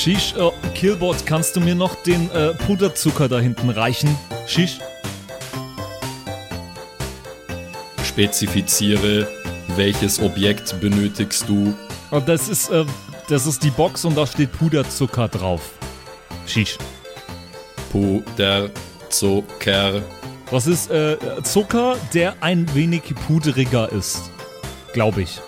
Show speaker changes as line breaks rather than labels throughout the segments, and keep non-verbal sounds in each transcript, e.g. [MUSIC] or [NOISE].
Shish, äh, Killbot, kannst du mir noch den äh, Puderzucker da hinten reichen? Shish?
Spezifiziere, welches Objekt benötigst du?
Oh, das ist, äh, das ist die Box und da steht Puderzucker drauf. Shish.
Puderzucker.
Das ist äh, Zucker, der ein wenig pudriger ist. Glaube ich.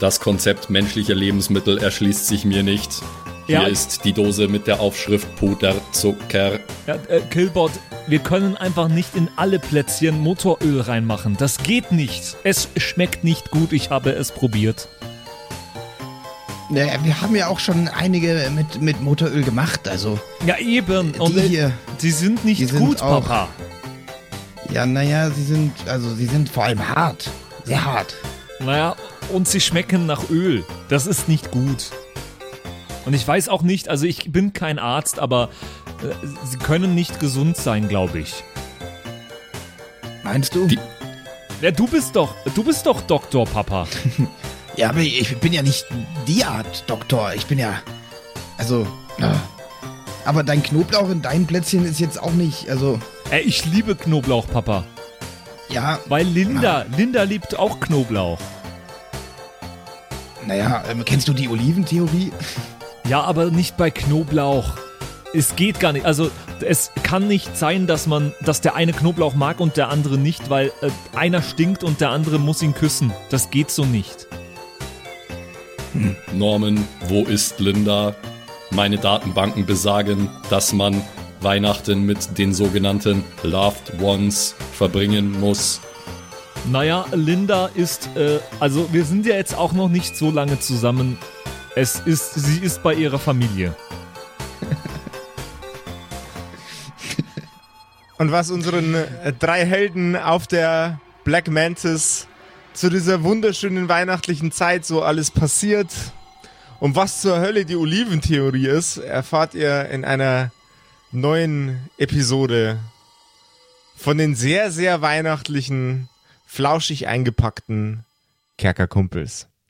Das Konzept menschlicher Lebensmittel erschließt sich mir nicht. Hier
Ja.
ist die Dose mit der Aufschrift Puderzucker.
Ja, äh, Killbot, wir können einfach nicht in alle Plätzchen Motoröl reinmachen. Das geht nicht. Es schmeckt nicht gut. Ich habe es probiert.
Naja, wir haben ja auch schon einige mit, mit Motoröl gemacht, also.
Ja, eben. Und
Die
äh,
hier,
die sind nicht
die sind
gut,
auch-
Papa.
ja, naja, sie sind, also sie sind vor allem hart. Sehr hart.
Naja, und sie schmecken nach Öl. Das ist nicht gut. Und ich weiß auch nicht, also ich bin kein Arzt, aber äh, sie können nicht gesund sein, glaube ich.
Meinst du?
Die-
Ja, du bist doch, du bist doch Doktor, Papa. [LAUGHS]
Ja, aber ich bin ja nicht die Art Doktor. Ich bin ja. Also. Ja. Aber dein Knoblauch in deinem Plätzchen ist jetzt auch nicht. Also.
Ey, ich liebe Knoblauch, Papa.
Ja,
Weil Linda, Linda liebt auch Knoblauch.
naja, ähm, kennst du die Oliventheorie?
Ja, aber nicht bei Knoblauch. Es geht gar nicht. Also es kann nicht sein, dass man, dass der eine Knoblauch mag und der andere nicht, weil äh, einer stinkt und der andere muss ihn küssen. Das geht so nicht.
Norman, wo ist Linda? Meine Datenbanken besagen, dass man Weihnachten mit den sogenannten Loved Ones verbringen muss.
Naja, Linda ist, äh, also wir sind ja jetzt auch noch nicht so lange zusammen. Es ist, sie ist bei ihrer Familie.
Und was unseren äh, drei Helden auf der Black Mantis zu dieser wunderschönen weihnachtlichen Zeit so alles passiert und was zur Hölle die Oliventheorie ist, erfahrt ihr in einer neuen Episode von den sehr, sehr weihnachtlichen, flauschig eingepackten Kerkerkumpels.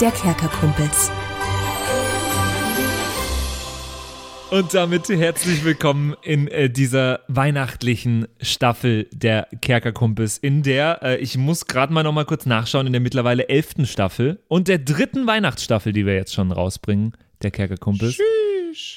der Kerkerkumpels.
Und damit herzlich willkommen in äh, dieser weihnachtlichen Staffel der Kerkerkumpels, in der, äh, ich muss gerade mal nochmal kurz nachschauen, in der mittlerweile elften Staffel und der dritten Weihnachtsstaffel, die wir jetzt schon rausbringen, der Kerkerkumpels.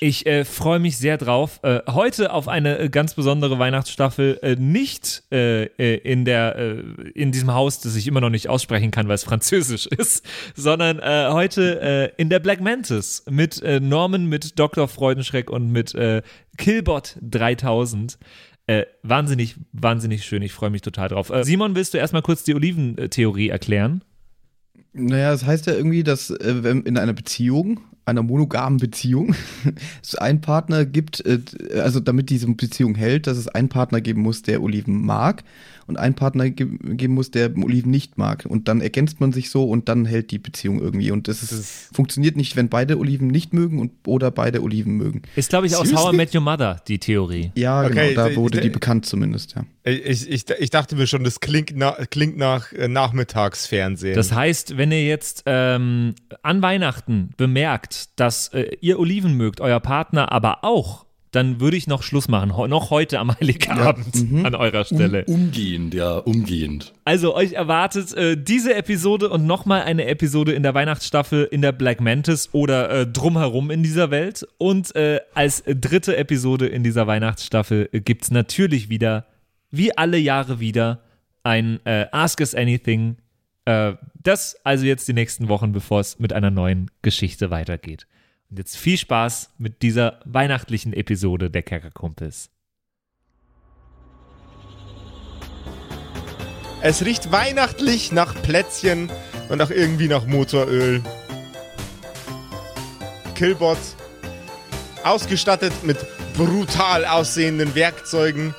Ich äh, freue mich sehr drauf. Äh, heute auf eine äh, ganz besondere Weihnachtsstaffel, äh, nicht äh, äh, in, der, äh, in diesem Haus, das ich immer noch nicht aussprechen kann, weil es französisch [LAUGHS] ist, sondern äh, heute äh, in der Black Mantis mit äh, Norman, mit Dr. Freudenschreck und mit äh, Killbot 3000. Äh, wahnsinnig, wahnsinnig schön. Ich freue mich total drauf. Äh, Simon, willst du erstmal kurz die Oliventheorie erklären?
Naja, das heißt ja irgendwie, dass äh, in einer Beziehung, einer monogamen Beziehung, [LAUGHS] es einen Partner gibt, äh, also damit diese Beziehung hält, dass es einen Partner geben muss, der Oliven mag und einen Partner ge geben muss, der Oliven nicht mag. Und dann ergänzt man sich so und dann hält die Beziehung irgendwie. Und das, ist, funktioniert nicht, wenn beide Oliven nicht mögen und oder beide Oliven mögen.
Ist, glaube ich, aus How I Met Your Mother die Theorie.
Ja,
Okay,
genau, da
ich-
wurde
ich-
die bekannt zumindest, ja.
Ich, ich, ich dachte mir schon, das klingt, na, klingt nach äh, Nachmittagsfernsehen.
Das heißt, wenn ihr jetzt ähm, an Weihnachten bemerkt, dass äh, ihr Oliven mögt, euer Partner aber auch, dann würde ich noch Schluss machen. Noch heute am Heiligabend an eurer Stelle.
Umgehend, ja, umgehend.
Also, euch erwartet äh, diese Episode und nochmal eine Episode in der Weihnachtsstaffel in der Black Mantis oder äh, drumherum in dieser Welt. Und äh, als dritte Episode in dieser Weihnachtsstaffel äh, gibt es natürlich wieder, wie alle Jahre wieder, ein äh, Ask Us Anything. Äh, das also jetzt die nächsten Wochen, bevor es mit einer neuen Geschichte weitergeht. Und jetzt viel Spaß mit dieser weihnachtlichen Episode der Kerkerkumpels.
Es riecht weihnachtlich nach Plätzchen und auch irgendwie nach Motoröl. Killbot ausgestattet mit brutal aussehenden Werkzeugen,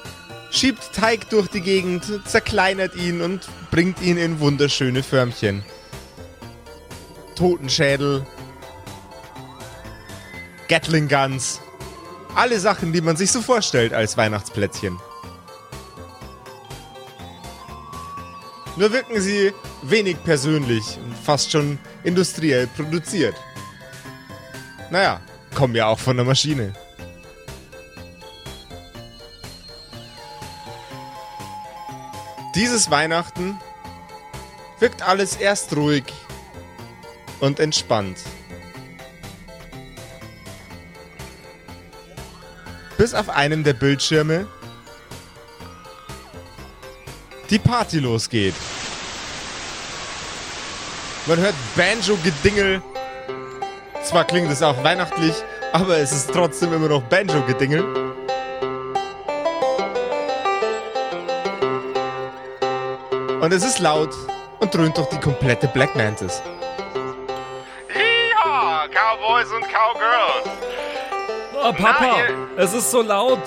schiebt Teig durch die Gegend, zerkleinert ihn und bringt ihn in wunderschöne Förmchen. Totenschädel, Gatling Guns, alle Sachen, die man sich so vorstellt als Weihnachtsplätzchen. Nur wirken sie wenig persönlich und fast schon industriell produziert. Naja, kommen ja auch von der Maschine. Dieses Weihnachten wirkt alles erst ruhig und entspannt. Bis auf einem der Bildschirme die Party losgeht. Man hört Banjo-Gedingel. Zwar klingt es auch weihnachtlich, aber es ist trotzdem immer noch Banjo-Gedingel. Und es ist laut und dröhnt durch die komplette Black Mantis.
Yeehaw, Cowboys und Cowgirls.
Oh, Papa,
Na,
es ist so laut.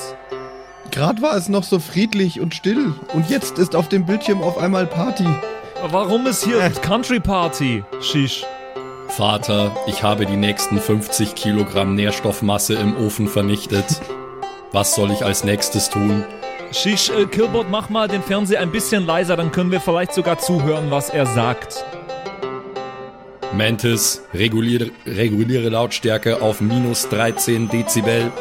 Gerade war es noch so friedlich und still und jetzt ist auf dem Bildschirm auf einmal Party.
Warum ist hier Country Party? Shish.
Vater, ich habe die nächsten 50 Kilogramm Nährstoffmasse im Ofen vernichtet. Was soll ich als nächstes tun?
Shish, äh, Killbot, mach mal den Fernseher ein bisschen leiser, dann können wir vielleicht sogar zuhören, was er sagt.
Mantis, reguliere, reguliere Lautstärke auf minus 13 Dezibel.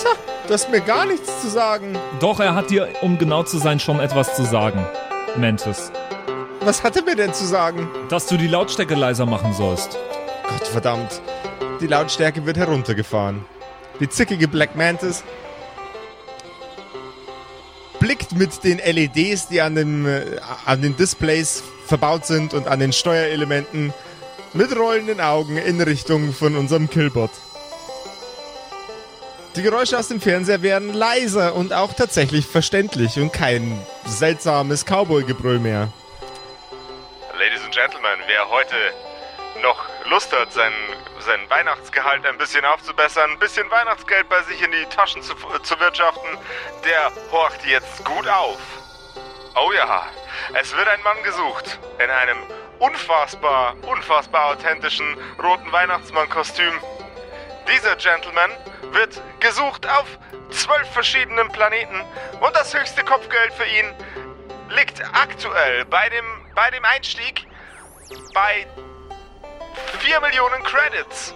Tja, du hast mir gar nichts zu sagen.
Doch, er hat dir, um genau zu sein, schon etwas zu sagen. Mantis.
Was hat er mir denn zu sagen?
Dass du die Lautstärke leiser machen sollst.
Gott verdammt. Die Lautstärke wird heruntergefahren. Die zickige Black Mantis blickt mit den LEDs, die an, dem, äh, an den Displays verbaut sind und an den Steuerelementen mit rollenden Augen in Richtung von unserem Killbot. Die Geräusche aus dem Fernseher werden leiser und auch tatsächlich verständlich und kein seltsames Cowboy-Gebrüll mehr.
Ladies and Gentlemen, wer heute noch Lust hat, sein, sein Weihnachtsgehalt ein bisschen aufzubessern, ein bisschen Weihnachtsgeld bei sich in die Taschen zu, zu wirtschaften, der horcht jetzt gut auf. Oh ja, es wird ein Mann gesucht in einem unfassbar, unfassbar authentischen roten Weihnachtsmann-Kostüm. Dieser Gentleman wird gesucht auf zwölf verschiedenen Planeten und das höchste Kopfgeld für ihn liegt aktuell bei dem, bei dem Einstieg bei 4 Millionen Credits.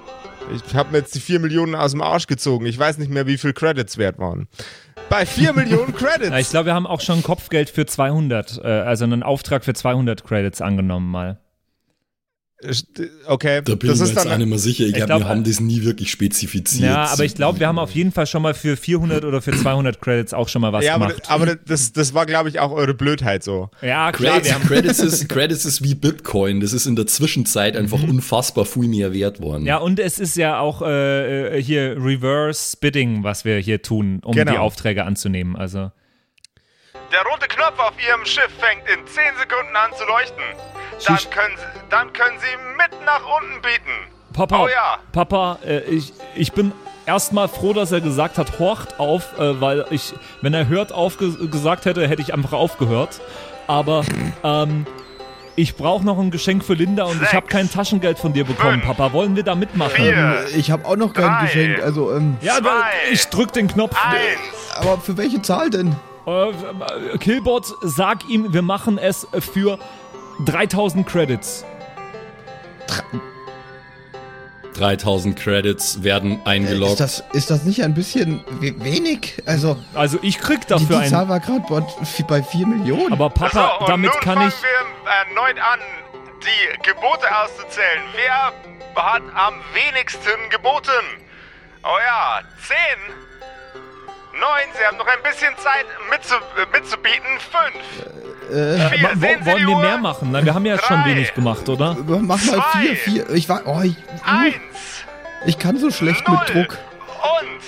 Ich habe mir jetzt die 4 Millionen aus dem Arsch gezogen. Ich weiß nicht mehr, wie viel Credits wert waren. Bei 4 Millionen [LAUGHS] Credits.
Ja, ich glaube, wir haben auch schon Kopfgeld für 200, äh, also einen Auftrag für 200 Credits angenommen mal.
Okay,
Da bin
das
ich mir
ist
jetzt auch
dann.
nicht mehr sicher. Ich
Ich
glaube,
glaub,
wir haben das nie wirklich spezifiziert.
Ja, aber ich glaube, wir haben auf jeden Fall schon mal für 400 oder für 200 Credits auch schon mal was
Ja, aber,
gemacht.
aber das, das war, glaube ich, auch eure Blödheit so.
ja, klar,
Credits,
wir haben,
Credits, ist, [LAUGHS] Credits ist wie Bitcoin. Das ist in der Zwischenzeit einfach unfassbar viel mehr wert worden.
ja, und es ist ja auch äh, äh, hier Reverse Bidding, was wir hier tun, um
Genau.
die Aufträge anzunehmen. Also
Der rote Knopf auf Ihrem Schiff fängt in 10 Sekunden an zu leuchten. Dann können Sie, dann können Sie mit nach unten bieten.
Papa,
Oh ja.
Papa, äh, ich, ich bin erstmal froh, dass er gesagt hat, horcht auf, äh, weil ich, wenn er hört auf gesagt hätte, hätte ich einfach aufgehört. Aber ähm, ich brauche noch ein Geschenk für Linda und ich
Sechs,
habe kein Taschengeld von dir bekommen,
fünf,
Papa. Wollen wir da mitmachen?
vier,
Ich habe auch noch kein
Drei.
Geschenk. Also, ähm,
Ja, da,
Zwei.
ich drück den Knopf.
Eins.
aber für welche Zahl denn?
Äh, Killbot, sag ihm, wir machen es für 3000 Credits.
3000 Credits werden
Äh,
eingeloggt.
ist, das, ist das nicht ein bisschen we- wenig? Also,
Also ich krieg dafür
die Zahl
ein.
war gerade bei 4 Millionen.
Aber Papa,
so,
damit
nun
kann
fangen
ich.
wir erneut an, die Gebote auszuzählen. Wer hat am wenigsten geboten? Oh ja, 10, 9, Sie haben noch ein bisschen Zeit mitzu, äh, mitzubieten. 5,
äh,
vier,
Ma-
sehen
wo,
Sie
wollen
die
wir
Uhr?
mehr machen? Na, wir haben ja schon
Drei.
wenig gemacht, oder?
mach mal
zwei.
4, 4. Ich war, oh, ich,
1,
ich kann so schlecht
Null.
mit Druck.
Und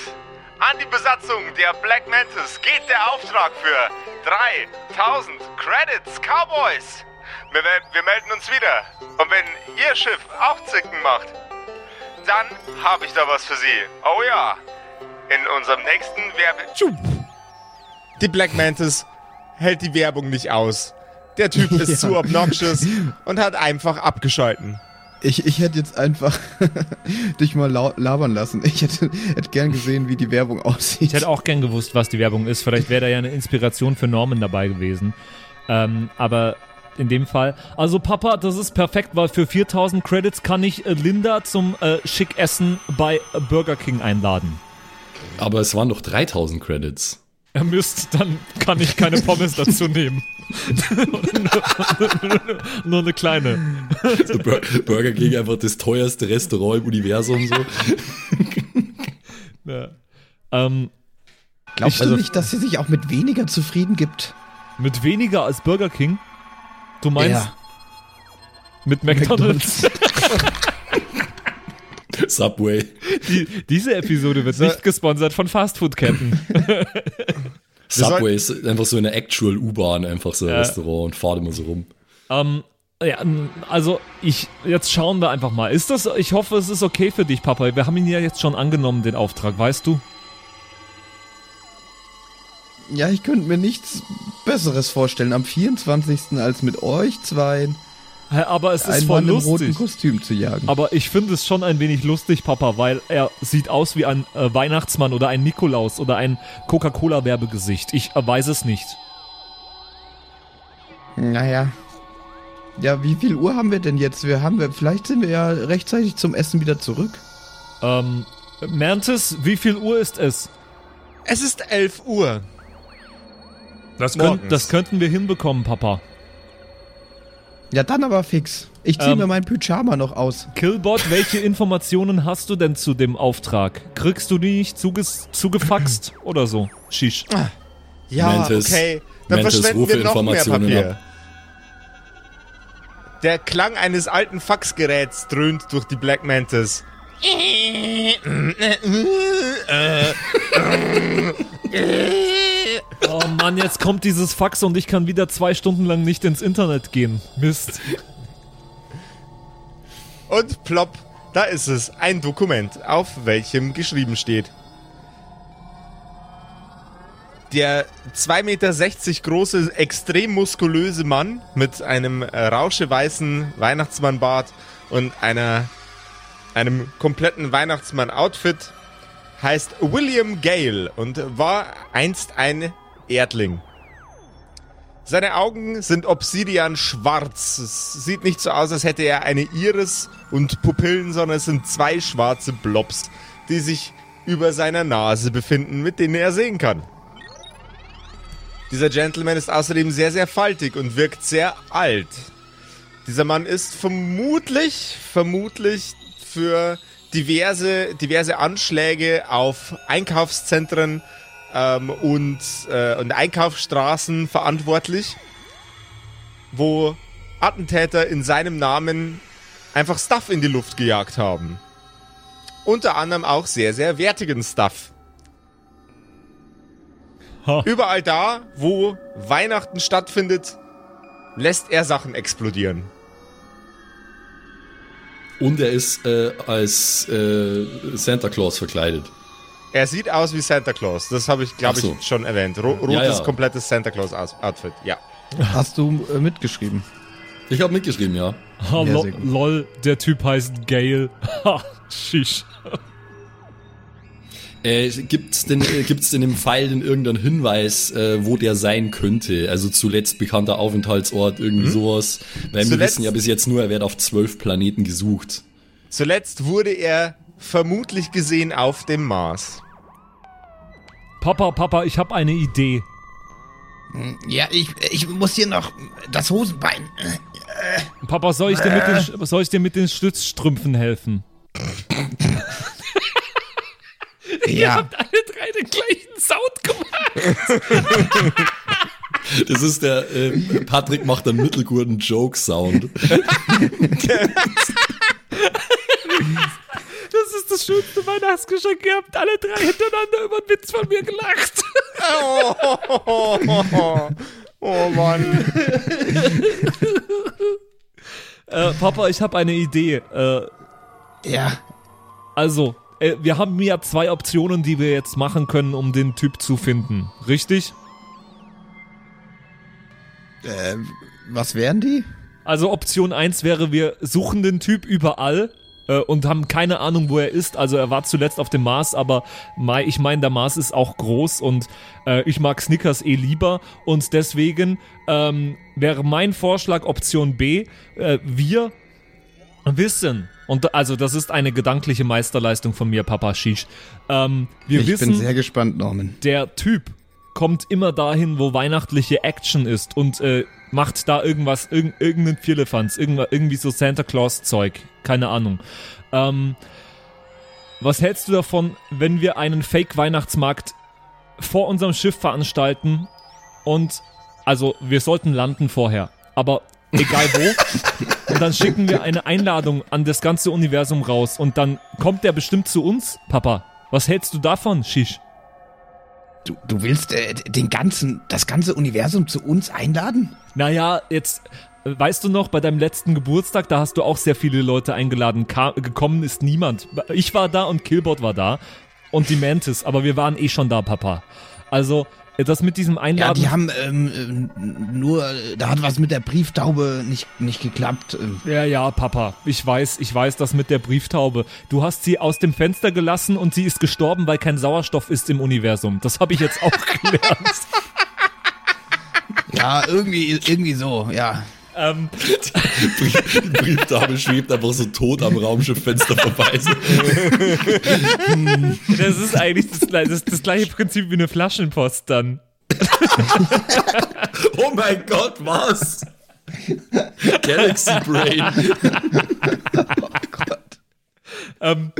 an die Besatzung der Black Mantis geht der Auftrag für 3000 Credits, Cowboys. Wir, wir melden uns wieder. Und wenn Ihr Schiff auch Zicken macht, dann habe ich da was für Sie. Oh ja, in unserem nächsten Werbe...
Die Black Mantis hält die Werbung nicht aus. Der Typ [LAUGHS] ist
Ja.
zu obnoxious und hat einfach abgeschalten.
Ich, ich hätte jetzt einfach [LAUGHS] dich mal lau- labern lassen. Ich hätte, hätte gern gesehen, wie die Werbung aussieht.
Ich hätte auch gern gewusst, was die Werbung ist. Vielleicht wäre da ja eine Inspiration für Norman dabei gewesen. Ähm, aber in dem Fall. Also Papa, das ist perfekt, weil für 4000 Credits kann ich äh, Linda zum äh, Schickessen bei Burger King einladen.
Aber es waren doch 3000 Credits.
Er müsst, dann kann ich keine Pommes dazu nehmen. nur, [LAUGHS] nur eine kleine.
Der Bur Burger King einfach das teuerste Restaurant im Universum so. [LAUGHS]
Ja. Ähm,
Glaubst
also-
du nicht, dass sie sich auch mit weniger zufrieden gibt?
mit weniger als Burger King? Du meinst mit McDonald's? [LAUGHS]
Subway.
Die, diese Episode wird nicht gesponsert von Fastfood-Ketten. [LAUGHS]
Subway ist einfach so eine Actual U-Bahn, einfach so ein
Ja.
Restaurant und fahrt immer so rum.
Ähm, ja, also ich, jetzt schauen wir einfach mal. Ist das, ich hoffe, es ist okay für dich, Papa. Wir haben ihn ja jetzt schon angenommen, den Auftrag, weißt du?
Ja, ich könnte mir nichts Besseres vorstellen am 24. als mit euch zwei
Hä, Aber es ist voll
Mann im roten
lustig.
Kostüm zu jagen.
Aber ich finde es schon ein wenig lustig, Papa, weil er sieht aus wie ein äh, Weihnachtsmann oder ein Nikolaus oder ein Coca-Cola-Werbegesicht. Ich äh, weiß es nicht.
Naja. Ja, wie viel Uhr haben wir denn jetzt? Wir haben wir, vielleicht sind wir ja rechtzeitig zum Essen wieder zurück.
Ähm, Mantis, wie viel Uhr ist es?
Es ist 11 Uhr.
Das,
Morgens.
könnt, das könnten wir hinbekommen, Papa.
Ja, dann aber fix. Ich ziehe
Ähm.
mir mein Pyjama noch aus.
Killbot, welche Informationen hast du denn zu dem Auftrag? Kriegst du die nicht zuges zugefaxt [CLEARS THROAT] oder so? Shish.
Ja,
Mantis-
okay. Dann
Mantis,
verschwenden wir noch mehr
Informationen
Papier. Der Klang eines alten Faxgeräts dröhnt durch die Black Mantis. [LAUGHS] [LAUGHS] [LAUGHS]
Oh Mann, jetzt kommt dieses Fax und ich kann wieder zwei Stunden lang nicht ins Internet gehen. Mist.
Und plopp, da ist es. Ein Dokument, auf welchem geschrieben steht. Der 2,60 Meter große, extrem muskulöse Mann mit einem äh, rauscheweißen Weihnachtsmannbart und einer, einem kompletten Weihnachtsmann-Outfit heißt William Gale und war einst ein Erdling. Seine Augen sind obsidian schwarz. Es sieht nicht so aus, als hätte er eine Iris und Pupillen, sondern es sind zwei schwarze Blobs, die sich über seiner Nase befinden, mit denen er sehen kann. Dieser Gentleman ist außerdem sehr, sehr faltig und wirkt sehr alt. Dieser Mann ist vermutlich, vermutlich für diverse, diverse Anschläge auf Einkaufszentren ähm, und, äh, und Einkaufsstraßen verantwortlich, wo Attentäter in seinem Namen einfach Stuff in die Luft gejagt haben. Unter anderem auch sehr, sehr wertigen Stuff.
Ha.
Überall da, wo Weihnachten stattfindet, lässt er Sachen explodieren.
Und er ist äh, als äh, Santa Claus verkleidet.
Er sieht aus wie Santa Claus. Das habe ich, glaube
so.
ich, schon erwähnt. Ro rotes,
Ja, ja.
komplettes Santa Claus-Outfit. Ja.
Hast du äh, mitgeschrieben?
Ich habe mitgeschrieben, ja.
Ha,
Ja,
lo lol, der Typ heißt Gale. Ha, shish.
Äh, gibt's denn, äh, gibt's denn im Pfeil denn irgendeinen Hinweis, äh, wo der sein könnte? Also zuletzt bekannter Aufenthaltsort, irgendwie sowas. Weil wir
Zuletzt-
wissen ja bis jetzt nur, er wird auf zwölf Planeten gesucht.
Zuletzt wurde er vermutlich gesehen auf dem Mars.
Papa, Papa, ich habe eine Idee.
Ja, ich, ich muss hier noch das Hosenbein.
Papa, soll ich dir mit den, soll ich dir mit den Stützstrümpfen helfen? [LAUGHS]
Ja.
Alle drei den gleichen Sound gemacht. [LAUGHS]
Das ist der, äh, Patrick macht einen mittelguten Joke-Sound. [LAUGHS]
Das ist das schönste Weihnachtsgeschenk. Ihr habt alle drei hintereinander über einen Witz von mir gelacht.
Oh, oh Mann.
Äh, Papa, ich habe eine Idee. Äh,
Ja.
also, äh, wir haben ja zwei Optionen, die wir jetzt machen können, um den Typ zu finden. Richtig?
Äh, was wären die?
Also Option 1 wäre, wir suchen den Typ überall äh, und haben keine Ahnung, wo er ist. Also er war zuletzt auf dem Mars, aber ich meine, der Mars ist auch groß und äh, ich mag Snickers eh lieber. Und deswegen ähm, wäre mein Vorschlag Option B, äh, wir wissen, und also das ist eine gedankliche Meisterleistung von mir, Papa Shish. Ähm, wir
ich
wissen,
bin sehr gespannt, Norman.
der Typ kommt immer dahin, wo weihnachtliche Action ist und äh, macht da irgendwas, irg irgendeinen Firlefanz, irgend irgendwie so Santa Claus Zeug, keine Ahnung. Ähm, was hältst du davon, wenn wir einen Fake Weihnachtsmarkt vor unserem Schiff veranstalten und also wir sollten landen vorher, aber egal wo. [LAUGHS] und dann schicken wir eine Einladung an das ganze Universum raus und dann kommt der bestimmt zu uns, Papa. Was hältst du davon, Shish?
Du, du willst äh, den ganzen, das ganze Universum zu uns einladen?
Naja, jetzt äh, weißt du noch, bei deinem letzten Geburtstag, da hast du auch sehr viele Leute eingeladen. Ka gekommen ist niemand. Ich war da und Killbot war da und die Mantis, aber wir waren eh schon da, Papa. Also, das mit diesem
Ja,
Einladen.
die haben ähm, ähm, nur, äh, da hat was mit der Brieftaube nicht, nicht geklappt. Ähm,
Ja, ja, Papa. Ich weiß, ich weiß das mit der Brieftaube. Du hast sie aus dem Fenster gelassen und sie ist gestorben, weil kein Sauerstoff ist im Universum. Das habe ich jetzt auch [LAUGHS] gelernt.
Ja, irgendwie, irgendwie so, ja.
Ähm, [LAUGHS]
Die Briefdame schwebt einfach so tot am Raumschifffenster vorbei. [LAUGHS]
Das ist eigentlich das, das, das gleiche Prinzip wie eine Flaschenpost dann. [LAUGHS]
oh mein Gott, was? Galaxy Brain.
Ähm,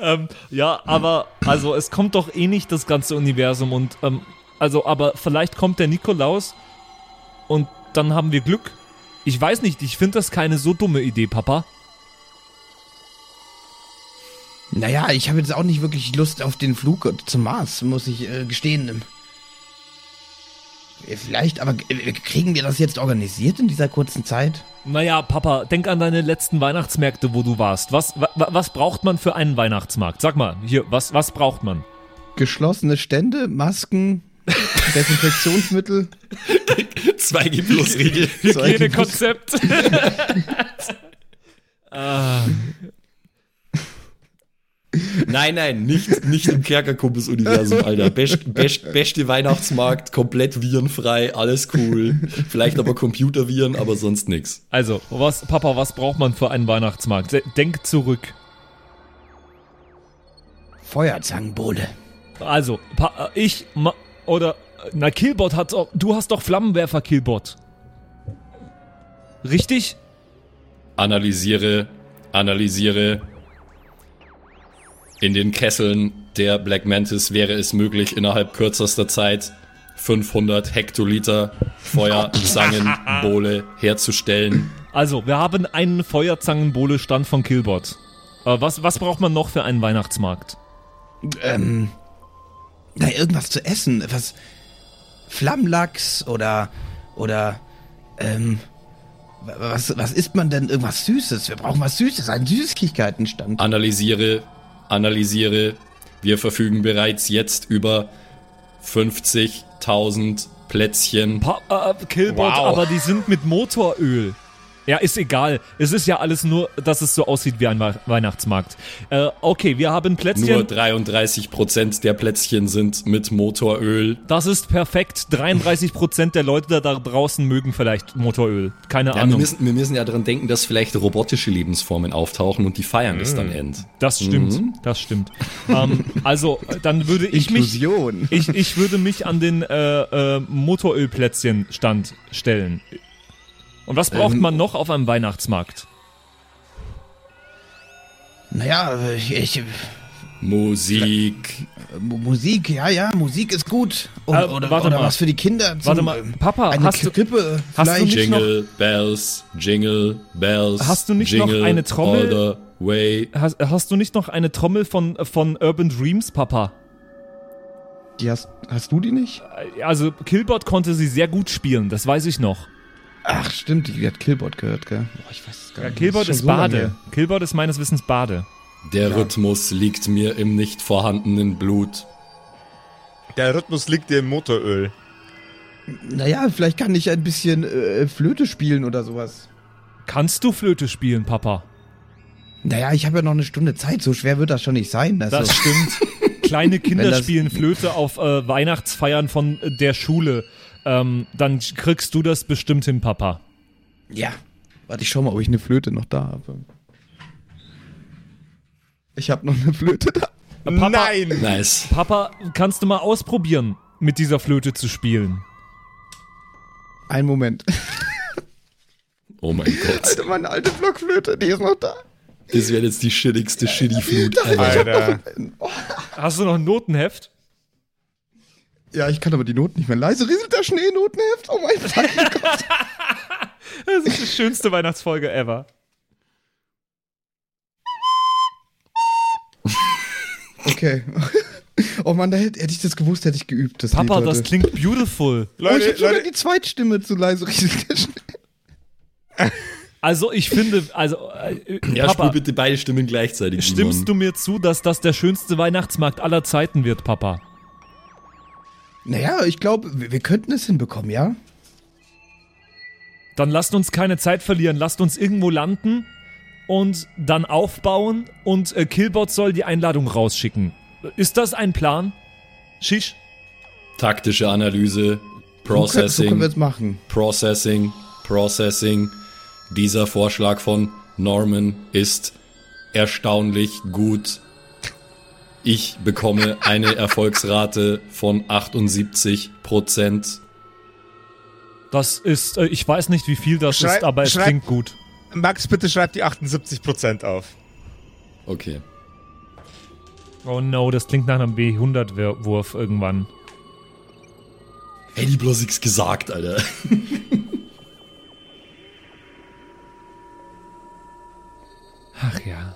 ähm, ja, aber also es kommt doch eh nicht das ganze Universum und ähm, also aber vielleicht kommt der Nikolaus und dann haben wir Glück. Ich weiß nicht, ich finde das keine so dumme Idee, Papa.
Naja, ich habe jetzt auch nicht wirklich Lust auf den Flug zum Mars, muss ich äh, gestehen. Äh, Vielleicht, aber äh, kriegen wir das jetzt organisiert in dieser kurzen Zeit?
Naja, Papa, denk an deine letzten Weihnachtsmärkte, wo du warst. Was, wa, wa- was braucht man für einen Weihnachtsmarkt? Sag mal, hier, was, was braucht man?
Geschlossene Stände, Masken, [LAUGHS] Desinfektionsmittel.
2G Plus Regel.
Hygienekonzept. [LAUGHS] [LAUGHS] ah,
Nein, nein, nicht, nicht im Kerkerkumpels-Universum, Alter. Best, best, beste Weihnachtsmarkt, komplett virenfrei, alles cool. Vielleicht aber Computerviren, aber sonst nix.
also, was, Papa, was braucht man für einen Weihnachtsmarkt? De- Denk zurück.
Feuerzangenbowle.
Also, pa äh, ich, ma oder, na, Killbot hat, doch- du hast doch Flammenwerfer, Killbot. Richtig?
Analysiere, analysiere. In den Kesseln der Black Mantis wäre es möglich, innerhalb kürzester Zeit 500 Hektoliter Feuerzangenbowle [LAUGHS] herzustellen.
Also, wir haben einen Feuerzangenbowle-Stand von Killbot. Äh, was, was braucht man noch für einen Weihnachtsmarkt?
Ähm, na, irgendwas zu essen. Was, Flammlachs oder, oder, ähm, wa- was, was isst man denn? Irgendwas Süßes. Wir brauchen was Süßes, einen Süßigkeitenstand.
Analysiere, analysiere. Wir verfügen bereits jetzt über 50.000 Plätzchen.
Pa äh, Killbot,
Wow.
aber die sind mit Motoröl. Ja, ist egal. Es ist ja alles nur, dass es so aussieht wie ein Wei- Weihnachtsmarkt. Äh, okay, wir haben Plätzchen.
Nur 33% der Plätzchen sind mit Motoröl.
Das ist perfekt. 33% der Leute da, da draußen mögen vielleicht Motoröl. Keine
Ja, wir,
Ahnung.
müssen, wir müssen ja daran denken, dass vielleicht robotische Lebensformen auftauchen und die feiern es dann end.
Das stimmt. Das stimmt. ähm, also, dann würde ich mich.
Inklusion.
Ich, ich würde mich an den äh, äh, Motorölplätzchen-Stand stellen. Und was braucht
Ähm,
man noch auf einem Weihnachtsmarkt?
Naja, ich, ich,
Musik.
Mu- Musik, ja, ja, Musik ist gut. Und,
Äh,
oder
warte
oder
mal.
was für die Kinder. Zum,
Warte mal,
ähm,
Papa,
eine
hast du-
Krippe.
hast du nicht-
Jingle Bells, Jingle Bells.
Hast du nicht noch
Jingle
eine Trommel?
All the way.
Hast, hast du nicht noch eine Trommel von, von Urban Dreams, Papa?
Die hast, hast du die nicht?
Also, Killbot konnte sie sehr gut spielen, das weiß ich noch.
Ach, stimmt, die hat Killbot gehört, gell? Boah, ich weiß es gar
Ja,
nicht.
Killbot
Das
ist
so lange
Bade.
her.
Killbot ist meines Wissens Bade.
Der Rhythmus liegt mir im nicht vorhandenen Blut.
Der Rhythmus liegt dir im Motoröl.
Naja, vielleicht kann ich ein bisschen äh, Flöte spielen oder sowas.
Kannst du Flöte spielen, Papa?
Naja, ich habe ja noch eine Stunde Zeit, so schwer wird das schon nicht sein. Also,
Das stimmt. Kleine [LAUGHS] Kinder spielen Flöte auf äh, Weihnachtsfeiern von äh, der Schule. Ähm, dann kriegst du das bestimmt hin, Papa.
ja. Warte, ich schau mal, ob ich eine Flöte noch da habe. Ich habe noch eine Flöte da.
Papa-
Nein!
Nice.
Papa, kannst du mal ausprobieren, mit dieser Flöte zu spielen?
Ein Moment.
Oh mein Gott.
Alter, meine alte Blockflöte, die ist noch da.
Das wäre jetzt die shittigste Shitty-Flut ever.
Alter.
Hast du noch ein Notenheft?
Ja, ich kann aber die Noten nicht mehr. Leise rieselt der Schnee, Notenheft. Oh mein Gott. [LAUGHS]
Das ist die schönste Weihnachtsfolge ever.
Okay. Oh Mann, da hätte, hätte ich das gewusst, hätte ich geübt. Das
Papa,
Lied
das klingt beautiful.
Oh, ich
Leute,
hab sogar
Leute,
die Zweitstimme zu leise rieselt der Schnee.
Also ich finde, also äh,
Ja,
Papa,
spul bitte beide Stimmen gleichzeitig.
stimmst du mir zu, dass das der schönste Weihnachtsmarkt aller Zeiten wird, Papa?
Naja, ich glaube, wir, wir könnten es hinbekommen, ja?
Dann lasst uns keine Zeit verlieren, lasst uns irgendwo landen und dann aufbauen und äh, Killbot soll die Einladung rausschicken. Ist das ein Plan? Shish?
Taktische Analyse,
können, so können
Processing,
wir es machen.
Processing, Processing. Dieser Vorschlag von Norman ist erstaunlich gut. Ich bekomme eine Erfolgsrate von 78 Prozent.
Das ist, äh, ich weiß nicht, wie viel das
Schrei-
ist, aber es klingt gut.
Max, bitte schreib die 78% auf.
Okay.
Oh no, das klingt nach einem B100-Wurf irgendwann.
Hätte ich bloß nichts gesagt, Alter.
Ach ja.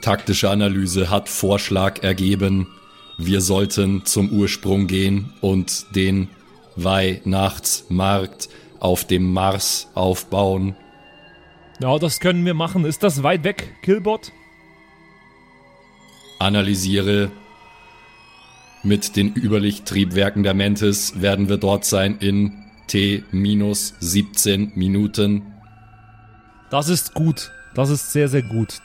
Taktische Analyse hat Vorschlag ergeben, wir sollten zum Ursprung gehen und den Weihnachtsmarkt auf dem Mars aufbauen.
Ja, das können wir machen. Ist das weit weg, Killbot?
Analysiere. Mit den Überlichttriebwerken der Mantis werden wir dort sein in T minus 17 Minuten.
Das ist gut. Das ist sehr, sehr gut.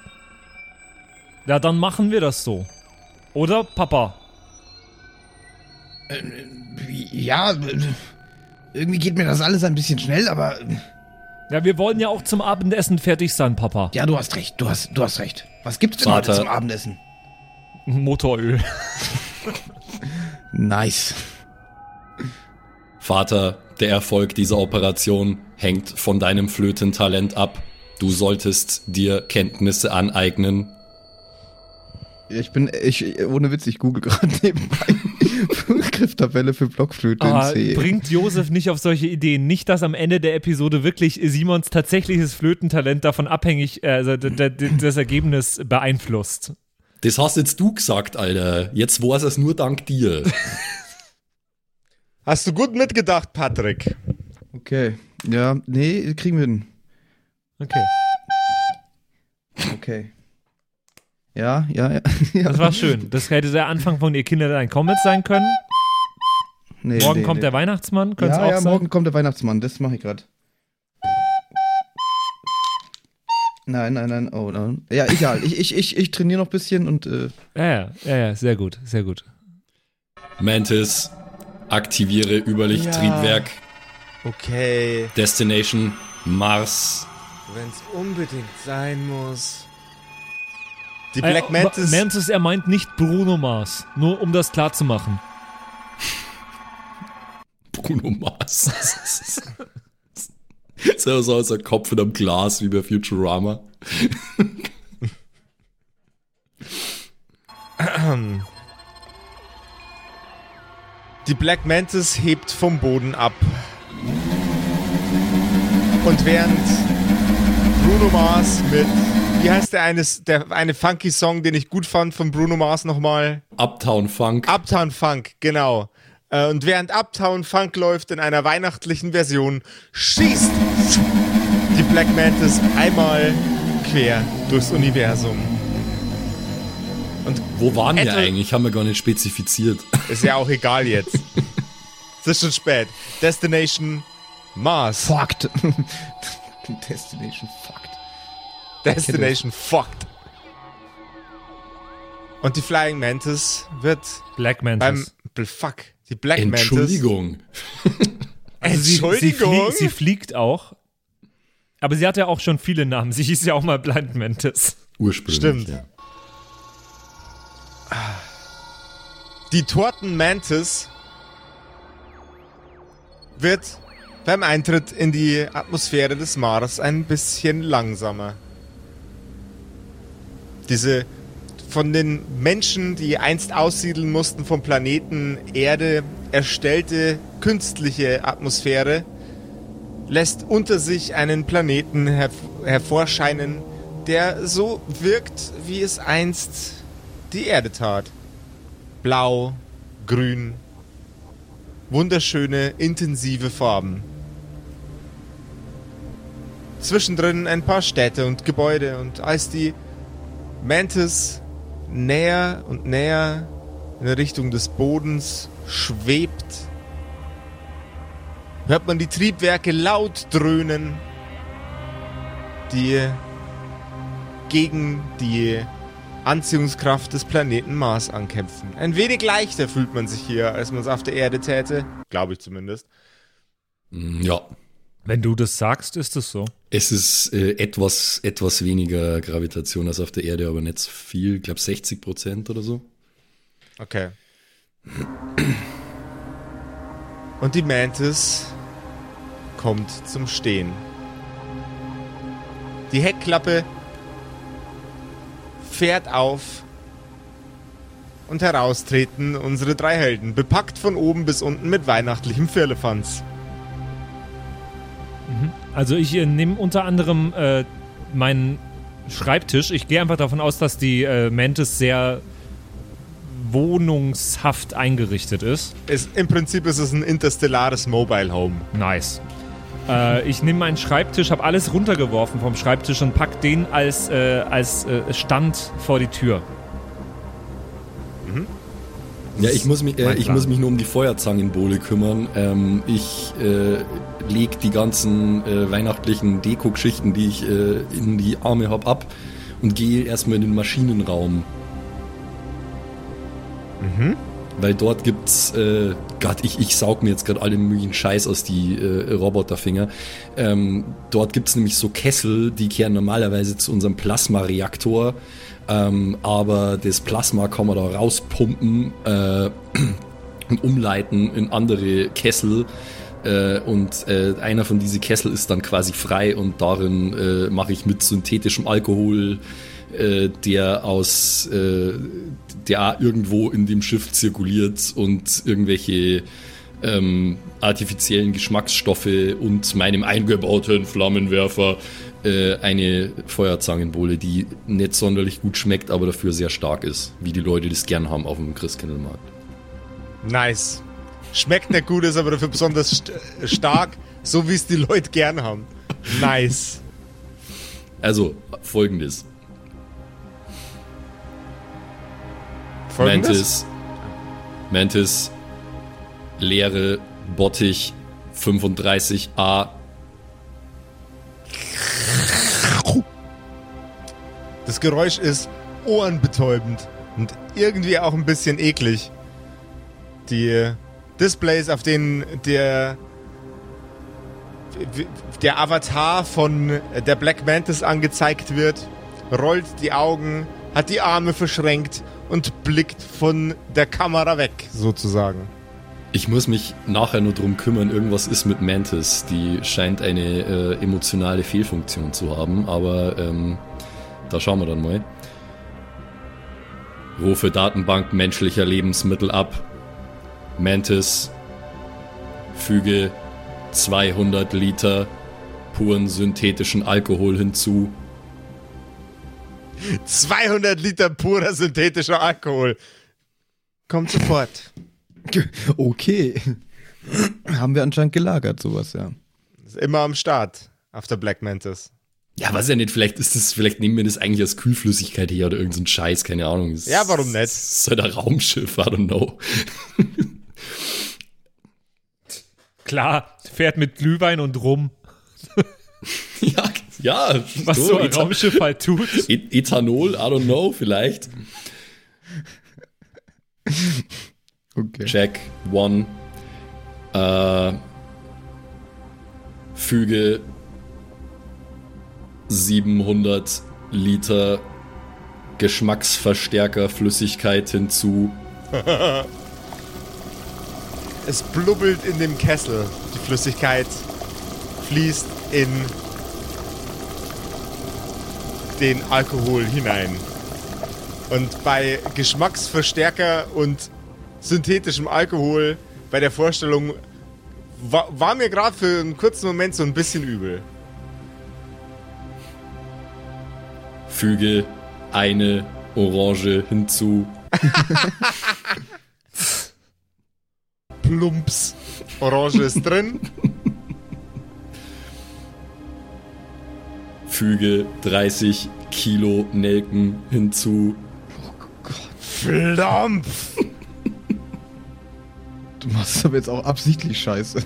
Ja, dann machen wir das so. Oder, Papa?
Ja, äh, irgendwie geht mir das alles ein bisschen schnell, aber äh,
Ja, wir wollen ja auch zum Abendessen fertig sein, Papa.
ja, du hast recht, du hast, du hast recht. Was gibt's denn
Vater.
heute zum Abendessen?
Motoröl. [LAUGHS]
Nice.
Vater, der Erfolg dieser Operation hängt von deinem Flötentalent ab. Du solltest dir Kenntnisse aneignen.
Ich bin, ich, ohne Witz, ich google gerade [LAUGHS] nebenbei Grifftabelle für Blockflöte
Ah,
in C.
bringt Josef nicht auf solche Ideen. Nicht, dass am Ende der Episode wirklich Simons tatsächliches Flötentalent davon abhängig, äh, also das Ergebnis beeinflusst.
Das hast jetzt du gesagt, Alter. Jetzt war es nur dank dir. [LAUGHS]
Hast du gut mitgedacht, Patrick?
Okay. Ja, nee, kriegen wir hin.
Okay.
Okay. Ja, ja, ja. ja. [LAUGHS]
Das war schön. Das hätte der Anfang von Ihr Kinder dein Comet sein können.
Nee,
Morgen
nee,
kommt
nee.
der Weihnachtsmann, könnte es
Ja,
auch
ja,
sein.
morgen kommt der Weihnachtsmann, das mache ich gerade. Nein, nein, nein, oh, nein. Ja, egal. Ich, ich, ich, ich trainiere noch ein bisschen und äh,
Ja, ja, ja, ja, sehr gut, sehr gut.
Mantis, aktiviere Überlichttriebwerk.
Okay,
Destination Mars.
wenn's unbedingt sein muss. Die
Äh,
Black Mantis.
Mantis, er meint nicht Bruno Mars. Nur um das klar zu machen. [LAUGHS]
Bruno Mars. [LAUGHS] so aus der Kopf in einem Glas wie bei Futurama.
Die Black Mantis hebt vom Boden ab. Und während Bruno Mars mit, wie heißt der eine, der eine funky Song, den ich gut fand von Bruno Mars nochmal?
Uptown Funk.
Uptown Funk, genau. Äh, und während Uptown Funk läuft in einer weihnachtlichen Version, schießt die Black Mantis einmal quer durchs Universum.
Wo waren wir eigentlich? Haben wir gar nicht spezifiziert. [LAUGHS]
Ist ja auch egal jetzt. es ist schon spät. Destination Mars.
Fucked. [LAUGHS] Destination fucked.
Destination fucked. Und die Flying Mantis wird
Black
beim
Mantis.
Bl- Fuck. Die Black Mantis.
Entschuldigung. [LAUGHS]
Also sie, sie,
Entschuldigung.
fliegt, sie fliegt auch. Aber sie hat ja auch schon viele Namen. Sie hieß ja auch mal Blind Mantis.
Ursprünglich.
Stimmt.
Ja.
Die Torten Mantis wird beim Eintritt in die Atmosphäre des Mars ein bisschen langsamer. Diese von den Menschen, die einst aussiedeln mussten vom Planeten Erde erstellte künstliche Atmosphäre lässt unter sich einen Planeten herv hervorscheinen, der so wirkt, wie es einst die Erde tat. Blau, grün, wunderschöne, intensive Farben. Zwischendrin ein paar Städte und Gebäude und als die Mantis näher und näher in Richtung des Bodens schwebt, hört man die Triebwerke laut dröhnen, die gegen die Anziehungskraft des Planeten Mars ankämpfen. Ein wenig leichter fühlt man sich hier, als man es auf der Erde täte. Glaube ich zumindest.
Mm, Ja.
Wenn du das sagst, ist es so.
Es ist äh, etwas, etwas weniger Gravitation als auf der Erde, aber nicht so viel. Ich glaube 60 Prozent oder so.
Okay. Und die Mantis kommt zum Stehen. Die Heckklappe fährt auf und heraustreten unsere drei Helden, bepackt von oben bis unten mit weihnachtlichem Firlefanz.
Also ich äh, nehme unter anderem äh, meinen Schreibtisch. Ich gehe einfach davon aus, dass die äh, Mantis sehr wohnungshaft eingerichtet ist.
Es, Im Prinzip ist es ein interstellares Mobile Home.
Nice. Äh, ich nehme meinen Schreibtisch, habe alles runtergeworfen vom Schreibtisch und pack den als, äh, als äh, Stand vor die Tür.
Ja, ich muss mich, äh, ich muss mich nur um die Feuerzangenbowle kümmern. Ähm, ich äh, leg die ganzen äh, weihnachtlichen Deko-Geschichten, die ich äh, in die Arme hab, ab und gehe erstmal in den Maschinenraum. Weil dort gibt's, äh, Gott, ich, ich saug mir jetzt gerade alle möglichen Scheiß aus die äh, Roboterfinger. Ähm, dort gibt's nämlich so Kessel, die kehren normalerweise zu unserem Plasmareaktor. Ähm, aber das Plasma kann man da rauspumpen äh, [CLEARS THROAT] und umleiten in andere Kessel. Äh, und äh, einer von diesen Kessel ist dann quasi frei und darin äh, mache ich mit synthetischem Alkohol, äh, der aus äh, der irgendwo in dem Schiff zirkuliert und irgendwelche ähm, artifiziellen Geschmacksstoffe und meinem eingebauten Flammenwerfer äh, eine Feuerzangenbowle, die nicht sonderlich gut schmeckt, aber dafür sehr stark ist, wie die Leute das gern haben auf dem Christkindlmarkt.
Nice. Schmeckt nicht gut, ist aber dafür besonders st stark, so wie es die Leute gern haben. Nice.
Also, folgendes.
Folgendes?
Mantis. Mantis. Leere Bottich 35a.
Das Geräusch ist ohrenbetäubend und irgendwie auch ein bisschen eklig. Die Displays, auf denen der der Avatar von der Black Mantis angezeigt wird, rollt die Augen, hat die Arme verschränkt und blickt von der Kamera weg, sozusagen.
Ich muss mich nachher nur drum kümmern, irgendwas ist mit Mantis. Die scheint eine äh, emotionale Fehlfunktion zu haben, aber ähm, da schauen wir dann mal. Rufe Datenbank menschlicher Lebensmittel ab. Mantis. Füge 200 Liter puren synthetischen Alkohol hinzu.
200 Liter purer synthetischer Alkohol. Kommt sofort. [LAUGHS]
Okay. Haben wir anscheinend gelagert, sowas, ja.
Ist immer am Start auf der Black Mantis.
Ja, weiß ja nicht, vielleicht ist das, vielleicht nehmen wir das eigentlich als Kühlflüssigkeit her oder irgendein Scheiß, keine Ahnung. Das
Ja, warum nicht?
ist halt ein Raumschiff, I don't know. [LAUGHS]
Klar, fährt mit Glühwein und Rum. [LAUGHS]
ja, ja.
Was so ein
Ethan-
Raumschiff halt tut.
E- Ethanol, I don't know, vielleicht.
Okay.
Check, one. Äh, füge 700 Liter Geschmacksverstärker Flüssigkeit hinzu. [LAUGHS]
Es blubbelt in dem Kessel. Die Flüssigkeit fließt in den Alkohol hinein. Und bei Geschmacksverstärker und synthetischem Alkohol, bei der Vorstellung, war, war mir gerade für einen kurzen Moment so ein bisschen übel.
Füge eine Orange hinzu.
Plumps. Orange ist drin.
Füge 30 Kilo Nelken hinzu.
Flampf.
Du machst aber jetzt auch absichtlich scheiße.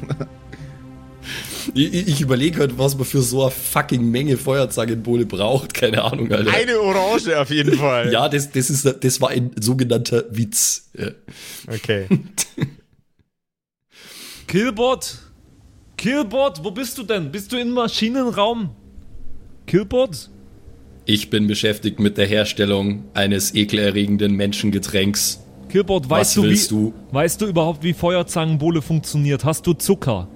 Ich, ich- ich überlege halt, was man für so eine fucking Menge Feuerzangenbowle braucht. Keine Ahnung, Alter.
Eine Orange auf jeden Fall.
ja, das, das, ist, das war ein sogenannter Witz. Ja.
Okay. [LAUGHS]
Killbot? Killbot, wo bist du denn? Bist du im Maschinenraum? Killbot?
Ich bin beschäftigt mit der Herstellung eines ekelerregenden Menschengetränks.
Killbot, weißt du, wie,
du?
weißt du überhaupt, wie Feuerzangenbowle funktioniert? Hast du Zucker?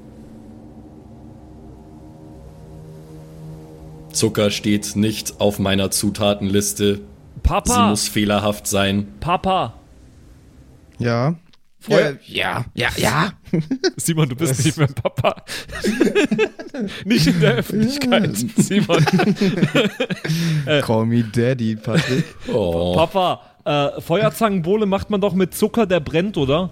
Zucker steht nicht auf meiner Zutatenliste. Sie
Papa,
muss fehlerhaft sein.
Papa.
Ja.
Feuer-
ja, ja, ja. [LAUGHS]
Simon, du bist nicht mehr Papa. [LAUGHS] nicht in der Öffentlichkeit, [LAUGHS] Simon.
Call me Daddy, Patrick.
Oh.
Papa, äh, Feuerzangenbowle macht man doch mit Zucker, der brennt, oder?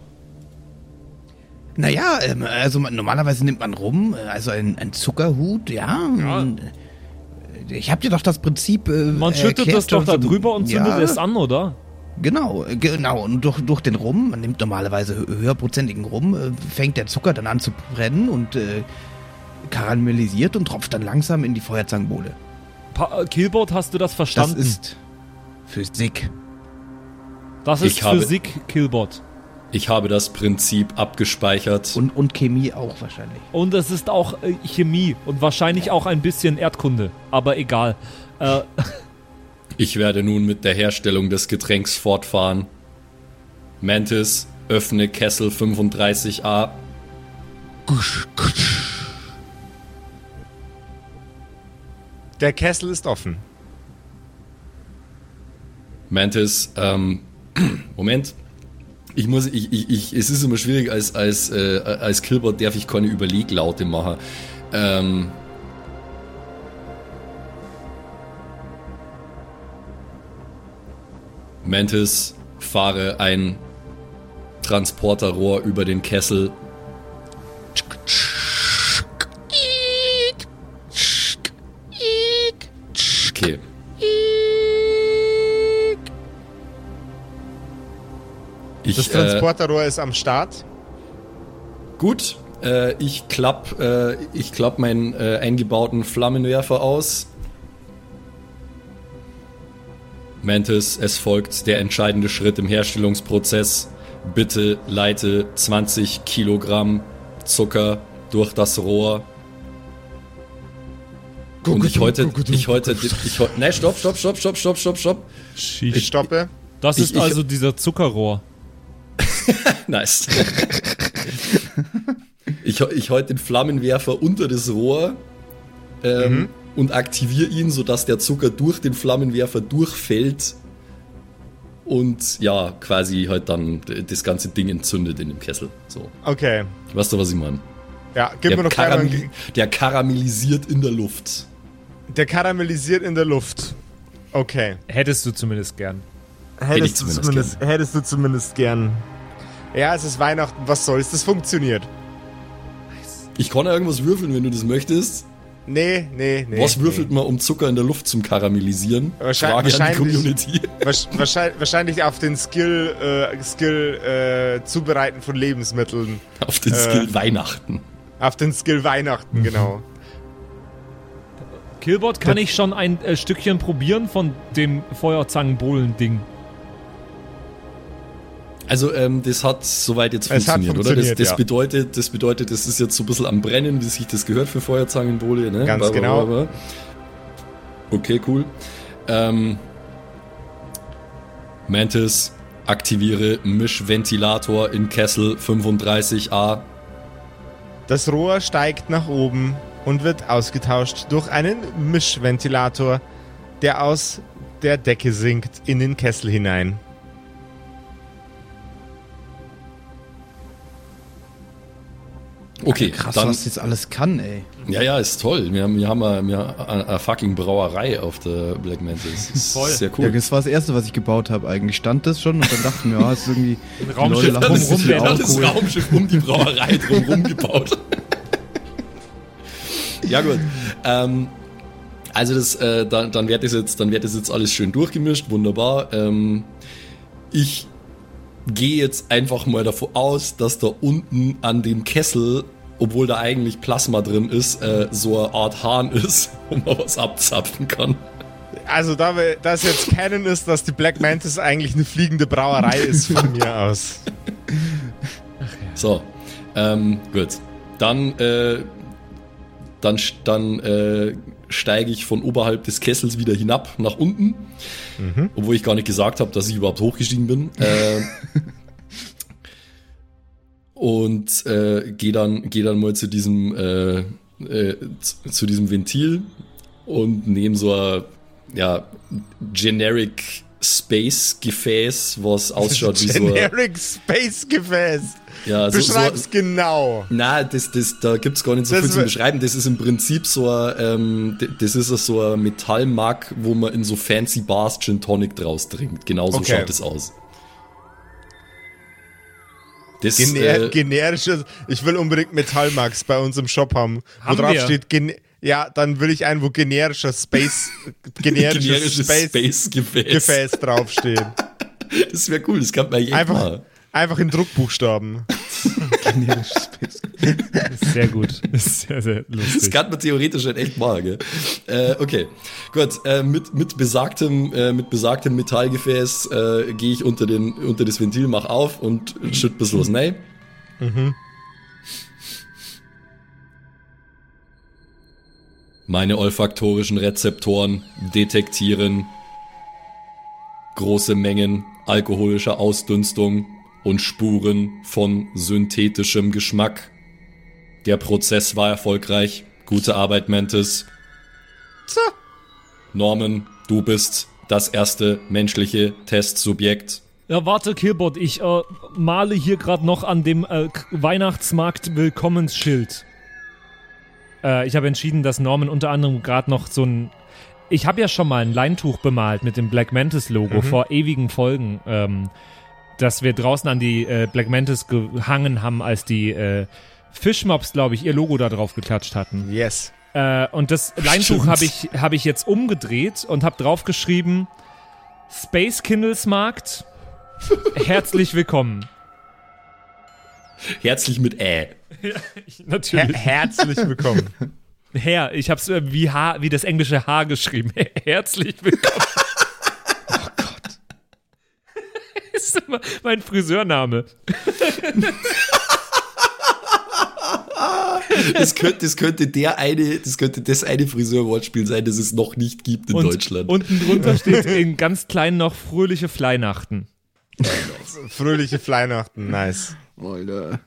Naja, ähm, also normalerweise nimmt man rum, äh, also ein, ein Zuckerhut, ja. ähm, Ich hab dir doch das Prinzip. Äh,
Man schüttet
erklärt,
das doch da drüber und zündet
ja,
es an, oder?
Genau, äh, genau. Und durch, durch den Rum, man nimmt normalerweise hö- höherprozentigen Rum, äh, fängt der Zucker dann an zu brennen und äh, karamellisiert und tropft dann langsam in die Feuerzangenbowle.
Pa äh, Killbot, hast du das
Das
verstanden?
ist Physik.
Das ist
Ich habe-
Physik, Killbot.
Ich habe das Prinzip abgespeichert.
Und, und Chemie auch wahrscheinlich.
Und es ist auch äh, Chemie und wahrscheinlich auch ein bisschen Erdkunde. Aber egal. Äh, [LAUGHS]
Ich werde nun mit der Herstellung des Getränks fortfahren. Mantis, öffne Kessel 35a.
Der Kessel ist offen.
Mantis, ähm, [CLEARS THROAT] Moment. Ich muss, ich, ich, ich, es ist immer schwierig, als, als, äh, als Killbot darf ich keine Überleglaute machen. Ähm, Mantis, fahre ein Transporterrohr über den Kessel. Ich,
Das
äh,
Transporterrohr ist am Start.
Gut, äh, ich klapp, äh, ich klapp meinen äh, eingebauten Flammenwerfer aus. Mantis, es folgt der entscheidende Schritt im Herstellungsprozess. Bitte leite 20 Kilogramm Zucker durch das Rohr. Und ich heute, ich heute, ich heute, nein, stopp, stopp, stopp, stopp, stopp, stopp, stopp.
Ich stoppe.
das
Ich-
ist
ich-
also dieser Zuckerrohr. [LAUGHS]
Nice. ich, ich halte den Flammenwerfer unter das Rohr ähm, und aktiviere ihn, sodass der Zucker durch den Flammenwerfer durchfällt und ja, quasi halt dann das ganze Ding entzündet in dem Kessel. So.
Okay.
Weißt du, was ich meine?
Ja, gib mir
Der,
noch gleich mal
karamell
einen-
der karamellisiert in der Luft.
Der karamellisiert in der Luft. Okay.
Hättest du zumindest gern.
Hättest, du
zumindest
zumindest, hättest du zumindest gern. Ja, es ist Weihnachten, was soll's, das funktioniert.
Ich kann ja irgendwas würfeln, wenn du das möchtest.
Nee, nee, nee.
Was würfelt
nee.
man, um Zucker in der Luft zum Karamellisieren?
Wahrscheinlich-
Frage an die
wahrscheinlich-
Community.
Wahrsch- Wahrscheinlich, wahrscheinlich auf den Skill, äh, Skill äh, Zubereiten von Lebensmitteln.
Auf den
Äh.
Skill Weihnachten.
Auf den Skill Weihnachten, genau.
Killbot, kann ich schon ein äh, Stückchen probieren von dem Feuerzangenbohlen-Ding?
Also ähm, das hat soweit jetzt
hat
funktioniert, oder? Das,
funktioniert,
das
ja.
bedeutet, das bedeutet, das ist jetzt so ein bisschen am Brennen, wie sich das gehört für Feuerzangenbowle, ne?
Ganz
Ba, ba,
genau.
ba. Okay, cool. Ähm, Mantis, aktiviere Mischventilator in Kessel 35a.
Das Rohr steigt nach oben und wird ausgetauscht durch einen Mischventilator, der aus der Decke sinkt in den Kessel hinein.
Okay,
Krass,
dann,
was jetzt alles kann, ey.
ja, ja, ist toll. Wir haben, wir haben, eine, wir haben eine, eine fucking Brauerei auf der Black Mantis. Ist
Voll.
Sehr
Ja,
cool.
das war das erste, was ich gebaut habe eigentlich. Stand das schon und dann dachten wir, ja, ist irgendwie. [LAUGHS]
Ein
die
Raumschiff
Leute
wäre
auch
noch
das
cool.
Raumschiff um die Brauerei [LAUGHS] drumherum gebaut. ja gut. Ähm, also das, äh, dann, dann wird das jetzt, dann wird das jetzt alles schön durchgemischt, wunderbar. Ähm, ich gehe jetzt einfach mal davon aus, dass da unten an dem Kessel, obwohl da eigentlich Plasma drin ist, äh, so eine Art Hahn ist, [LAUGHS] wo man was abzapfen kann.
Also, da wir- das jetzt Canon ist, dass die Black Mantis eigentlich eine fliegende Brauerei ist von mir aus.
So, ähm, gut. Dann, äh, dann, dann äh, steige ich von oberhalb des Kessels wieder hinab nach unten, obwohl ich gar nicht gesagt habe, dass ich überhaupt hochgestiegen bin. [LAUGHS] Äh, und äh, gehe dann, geh dann mal zu diesem, äh, äh, zu, zu diesem Ventil und nehme so ein ja, generic Space Gefäß, was ausschaut wie so
Generic Space Gefäß.
Ja, so, so,
Beschreib's genau.
na, das, das, da gibt's gar nicht so
Das
viel zu beschreiben. Das ist im Prinzip so ein, ähm, das ist so ein Metallmark, wo man in so fancy Bars Gin Tonic draus trinkt. Genauso
Okay.
schaut das aus. Das,
Gener
äh,
generisches. Ich will unbedingt Metallmax bei uns im Shop haben.
Haben
wo drauf
wir.
steht, gen ja, dann will ich einen, wo generischer Space, [LAUGHS] generisches,
generisches
Space,
Space Gefäß.
Gefäß draufsteht. [LAUGHS]
Das wäre cool, das kann man echt
Einfach,
machen.
Einfach in Druckbuchstaben.
Generisches
sehr gut. Sehr, sehr
Das
lustig.
kann man theoretisch halt echt machen, gell? Äh, okay, gut. Äh, mit, mit, besagtem, äh, mit besagtem Metallgefäß äh, gehe ich unter, den, unter das Ventil, mach auf und schütt bis los rein. Meine olfaktorischen Rezeptoren detektieren große Mengen alkoholischer Ausdünstung und Spuren von synthetischem Geschmack. Der Prozess war erfolgreich. Gute Arbeit, Mantis. Norman, du bist das erste menschliche Testsubjekt.
Ja, warte, Killbot, ich äh, male hier gerade noch an dem äh, K- Weihnachtsmarkt Willkommensschild. Äh, ich habe entschieden, dass Norman unter anderem gerade noch so ein. Ich habe ja schon mal ein Leintuch bemalt mit dem Black Mantis Logo vor ewigen Folgen, ähm, das wir draußen an die äh, Black Mantis gehangen haben, als die äh, Fischmobs, glaube ich, ihr Logo da drauf geklatscht hatten.
Yes.
Äh, und das Leintuch habe ich, hab ich jetzt umgedreht und habe draufgeschrieben: Space Kindles Markt, [LAUGHS] herzlich willkommen.
Herzlich mit Ä. [LAUGHS]
Her
Natürlich.
herzlich willkommen.
Herr, ich habe es äh, wie, H, wie das englische H geschrieben. [LAUGHS] Herzlich willkommen. oh Gott. [LAUGHS] ist immer mein Friseurname.
Das könnte, das könnte der eine, das könnte das eine Friseurwortspiel sein, das es noch nicht gibt in
Und
Deutschland.
unten drunter steht in ganz klein noch fröhliche Fleinachten.
Fröhliche Weihnachten, nice.
Alter.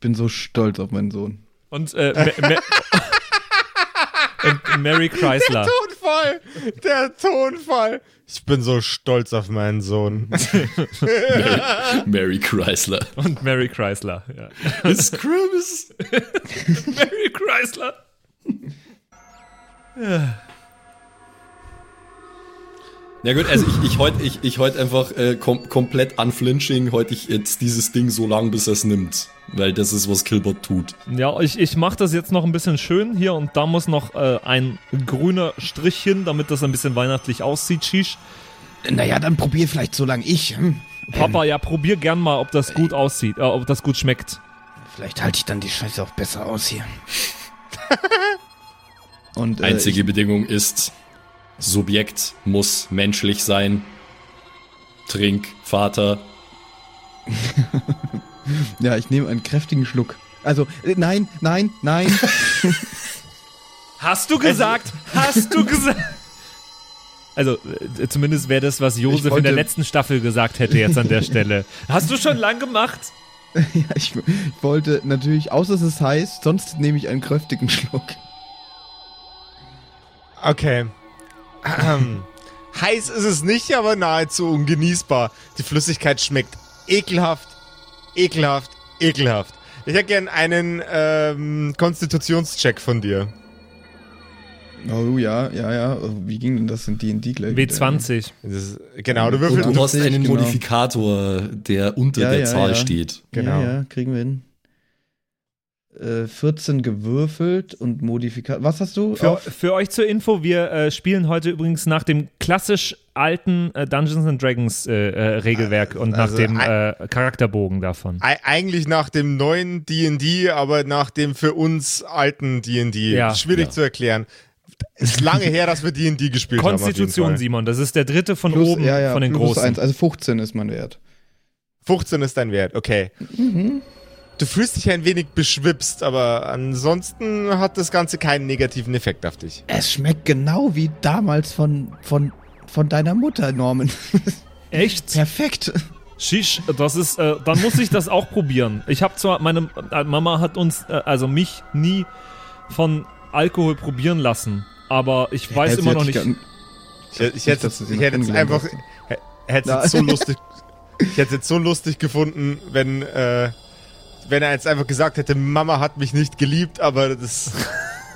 Bin so stolz auf meinen Sohn.
Und, äh, Ma Ma [LAUGHS] und Mary Chrysler.
Tonfall! Der Tonfall! Ich bin so stolz auf meinen Sohn. [LAUGHS]
Mary Chrysler.
Und Mary Chrysler. Ja.
It's Christmas. [LAUGHS]
Mary Chrysler.
Ja gut, also ich, ich heute ich, ich heut einfach äh, kom komplett unflinching, heute ich jetzt dieses Ding so lang, bis er es nimmt. Weil das ist, was Killbot tut.
Ja, ich, ich mache das jetzt noch ein bisschen schön hier und da muss noch äh, ein grüner Strich hin, damit das ein bisschen weihnachtlich aussieht, Shish.
Naja, dann probier vielleicht so lange ich. Hm?
Papa, ja, probier gern mal, ob das gut aussieht, äh, ob das gut schmeckt.
Vielleicht halte ich dann die Scheiße auch besser aus hier. [LAUGHS] Und, äh,
Einzige
ich,
Bedingung ist, Subjekt muss menschlich sein. Trink, Vater. [LAUGHS]
ja, ich nehme einen kräftigen Schluck. Also, äh, nein, nein, nein. [LAUGHS]
Hast du gesagt? Hast du gesagt? [LAUGHS] Also, äh, zumindest wäre das, was Josef
wollte-
in der letzten Staffel gesagt hätte jetzt an der Stelle. Hast du schon lang gemacht?
ja, ich, ich wollte natürlich, außer es ist heiß, sonst nehme ich einen kräftigen Schluck.
Okay. Ähm, heiß ist es nicht, aber nahezu ungenießbar. Die Flüssigkeit schmeckt ekelhaft, ekelhaft, ekelhaft. Ich hätte gern einen ähm, Konstitutionscheck von dir.
Oh ja, ja, ja. Wie ging denn das in D&D gleich? wieder?
W20.
Das ist, genau, du
Und
würfelst.
du hast
20,
einen
genau.
Modifikator, der unter
Ja,
der
ja,
Zahl
ja.
steht.
Genau.
Ja, ja, kriegen wir hin. Äh, 14 gewürfelt und Modifikat. Was hast du?
Für, für euch zur Info, wir äh, spielen heute übrigens nach dem klassisch alten äh, Dungeons and Dragons äh, äh, Regelwerk und nach
Also
dem
ein-
äh, Charakterbogen davon.
Ei- Eigentlich nach dem neuen D&D, aber nach dem für uns alten D&D.
Ja.
Schwierig
Ja.
zu erklären. Ist lange her, dass wir D&D gespielt haben. auf jeden
Konstitution. Simon, das ist der dritte von
plus,
oben
ja, ja,
von den
plus
großen.
eins, also 15 ist mein Wert.
15 ist dein Wert, okay. Du fühlst dich ein wenig beschwipst, aber ansonsten hat das Ganze keinen negativen Effekt auf dich.
Es schmeckt genau wie damals von, von, von deiner Mutter, Norman. [LAUGHS]
Echt?
Perfekt.
Shish, das ist, äh, dann muss ich das auch probieren. Ich habe zwar, meine äh, Mama hat uns, äh, also mich nie von Alkohol probieren lassen, aber ich weiß
Hätte
immer noch nicht.
gern-
Ich, ich hätte ich hätte jetzt
kennengelernt
einfach, hätte es so lustig, ich hätte es jetzt so lustig gefunden, wenn, äh, wenn er jetzt einfach gesagt hätte, Mama hat mich nicht geliebt, aber das,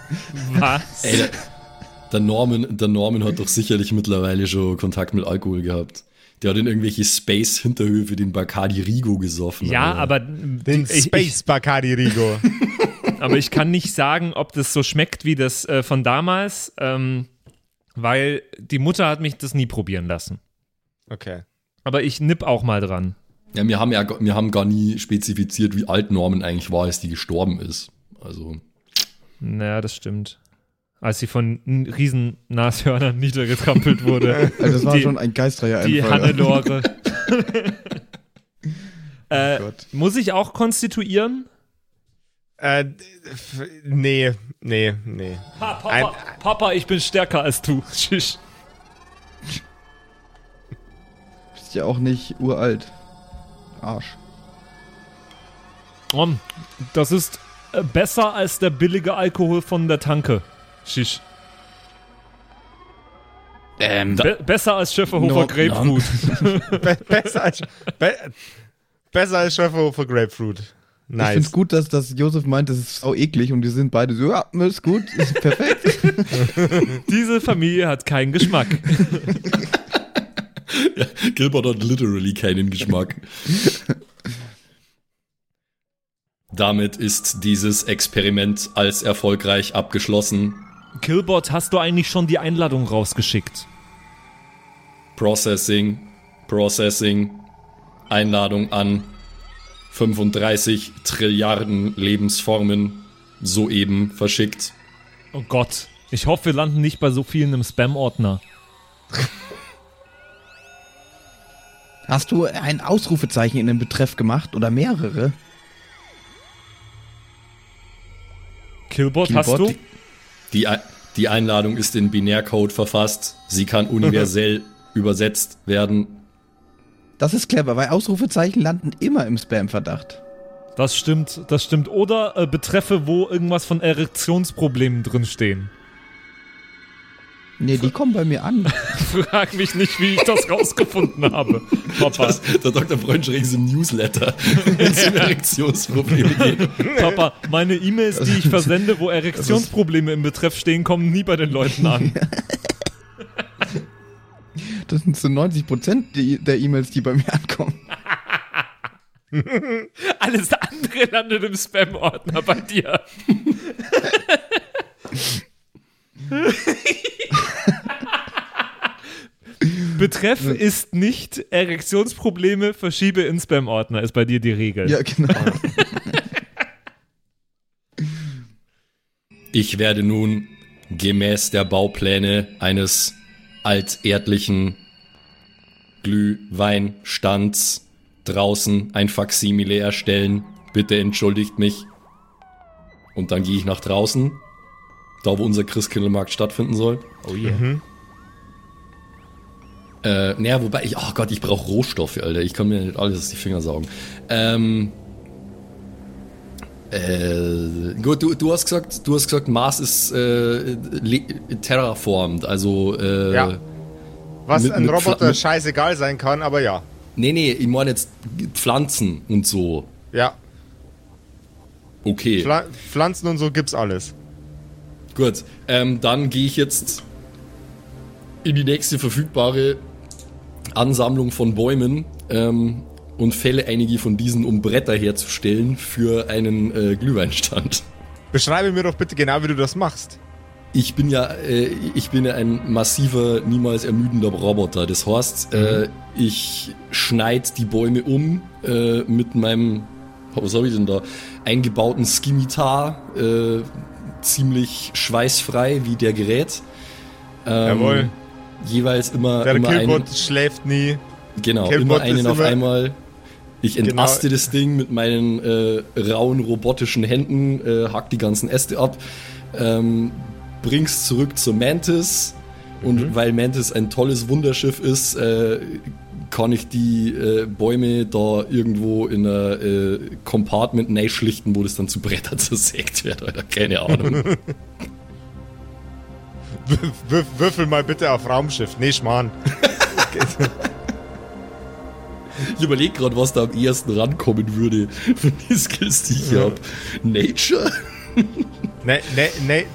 [LAUGHS]
Was?
Ey, der, der, Norman, der Norman hat doch sicherlich mittlerweile schon Kontakt mit Alkohol gehabt. Der hat in irgendwelche Space-Hinterhöfe den Bacardi Rigo gesoffen.
Ja,
Alter.
aber
den
ich,
Space Bacardi Rigo. [LAUGHS]
Aber ich kann nicht sagen, ob das so schmeckt wie das äh, von damals, ähm, weil die Mutter hat mich das nie probieren lassen.
Okay.
Aber ich nipp auch mal dran.
Ja, wir haben ja gar- wir haben gar nie spezifiziert, wie alt Norman eigentlich war, als die gestorben ist. Also,
Naja, das stimmt. Als sie von riesen Nashörnern [LAUGHS] niedergetrampelt wurde. [LAUGHS]
Also das war
Die-
schon ein geistreicher
Die. Hannelore. [LAUGHS] äh,
Gott.
muss ich auch konstituieren?
Äh, nee, nee, nee.
Ha, Papa,
Ein-
Papa, ich bin stärker als du. Schisch.
Bist ja auch nicht uralt. Arsch.
Oh, das ist äh, besser als der billige Alkohol von der Tanke. Schisch.
Ähm,
Be besser als Schöfferhofer
No,
Grapefruit. [LAUGHS]
Be besser als, be besser als Schöfferhofer Grapefruit.
Ich finde es
Nice.
gut, dass, dass Josef meint, das ist sau eklig und die sind beide so, ja, ist gut, ist perfekt. [LAUGHS]
Diese Familie hat keinen Geschmack. [LAUGHS]
Gilbert hat literally keinen Geschmack. Damit ist dieses Experiment als erfolgreich abgeschlossen.
Killbot, hast du eigentlich schon die Einladung rausgeschickt?
Processing, Processing, Einladung an 35 Trilliarden Lebensformen soeben verschickt.
Oh Gott. Ich hoffe, wir landen nicht bei so vielen im Spam-Ordner.
Hast du ein Ausrufezeichen in den Betreff gemacht oder mehrere?
Killbot, hast
Killbot,
du?
Die, die Einladung ist in Binärcode verfasst. Sie kann universell [LAUGHS] übersetzt werden.
Das ist clever, weil Ausrufezeichen landen immer im Spam-Verdacht.
Das stimmt, das stimmt. Oder äh, Betreffe, wo irgendwas von Erektionsproblemen drinstehen.
Nee, die kommen bei mir an. [LAUGHS]
Frag mich nicht, wie ich das rausgefunden habe, Papa.
Das, der Dr. Freundschreck ist im Newsletter, [LAUGHS] wenn es um Erektionsprobleme geht.
Papa, meine E-Mails, die ich [LAUGHS] versende, wo Erektionsprobleme im Betreff stehen, kommen nie bei den Leuten an.
Das sind so 90 Prozent der E-Mails, die bei mir ankommen.
Alles andere landet im Spam-Ordner bei dir. [LAUGHS] Betreff ist nicht Erektionsprobleme, verschiebe in Spam-Ordner, ist bei dir die Regel.
Ja, genau. [LAUGHS]
Ich werde nun gemäß der Baupläne eines alterdlichen Glühweinstands draußen ein Faksimile erstellen. Bitte entschuldigt mich. Und dann gehe ich nach draußen, da wo unser Christkindlmarkt stattfinden soll.
Oh yeah.
Äh, naja, wobei ich, oh Gott, ich brauche Rohstoffe, Alter. Ich kann mir nicht alles aus die Finger saugen. Ähm, äh, gut, du, du hast gesagt, du hast gesagt, Mars ist äh, terraformed, also äh,
Ja. Was
Mit-
ein
mit
Roboter
mit-
scheißegal sein kann, aber ja.
nee, nee, ich meine jetzt Pflanzen und so.
Ja.
Okay,
Pfla Pflanzen und so gibt's alles.
Gut. Ähm, dann gehe ich jetzt in die nächste verfügbare Ansammlung von Bäumen ähm, und fälle einige von diesen, um Bretter herzustellen für einen äh, Glühweinstand.
Beschreibe mir doch bitte genau, wie du das machst.
Ich bin ja, äh, ich bin ja ein massiver, niemals ermüdender Roboter. Das heißt, äh, ich schneid die Bäume um äh, mit meinem, was habe ich denn da, eingebauten Skimitar, äh, ziemlich schweißfrei wie der Gerät. Ähm,
Jawohl.
Jeweils immer,
Der
immer einen,
Killbot schläft nie.
genau,
Killbot
immer einen auf
immer-
einmal. Ich
Genau.
entaste das Ding mit meinen äh, rauen robotischen Händen, äh, hack die ganzen Äste ab, ähm, bring's zurück zur Mantis und
Mhm.
weil Mantis ein tolles Wunderschiff ist, äh, kann ich die äh, Bäume da irgendwo in einer äh, Compartment schlichten, wo das dann zu Bretter [LAUGHS] zersägt wird, oder keine Ahnung. [LAUGHS]
Wür- wür- Würfel mal bitte auf Raumschiff. Nee, Schmarrn.
ich überlege gerade, was da am ehesten rankommen würde von den Skills, die ich hier hab. Nature? [LAUGHS]
Nee, nee, nee.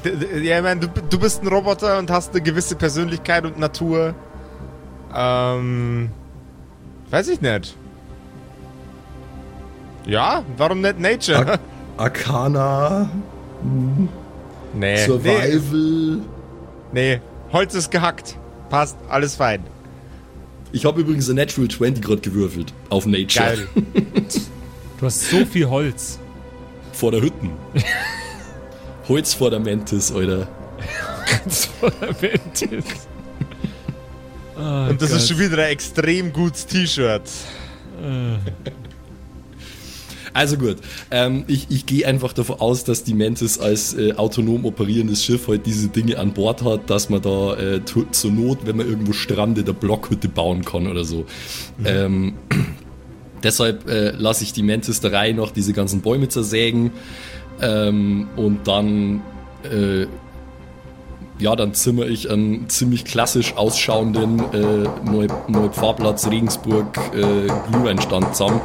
Ja, ich mein, du, du bist ein Roboter und hast eine gewisse Persönlichkeit und Natur. Ähm. Weiß ich nicht. Ja, warum nicht Nature?
Arcana?
Nee, nee,
Survival?
nee. Holz ist gehackt. Passt, alles fein.
Ich habe übrigens ein Natural 20 gerade gewürfelt auf Nature.
Geil. [LAUGHS]
Du hast so viel Holz.
Vor der Hütten. [LAUGHS] Holz vor der Mantis, Alter.
Das Fundament ist. Oh
Und das
Gott.
ist schon wieder ein extrem gutes T-Shirt.
Also gut, ähm, ich, ich gehe einfach davon aus, dass die Mantis als äh, autonom operierendes Schiff halt diese Dinge an Bord hat, dass man da äh, zur Not, wenn man irgendwo strandet, eine Blockhütte bauen kann oder so. Ähm, [CLEARS THROAT] deshalb äh, lasse ich die Mantis der Reihe noch diese ganzen Bäume zersägen ähm, und dann äh, ja, dann zimmer ich einen ziemlich klassisch ausschauenden äh, Neu Neupfarrplatz Regensburg äh, Glühweinstand zusammen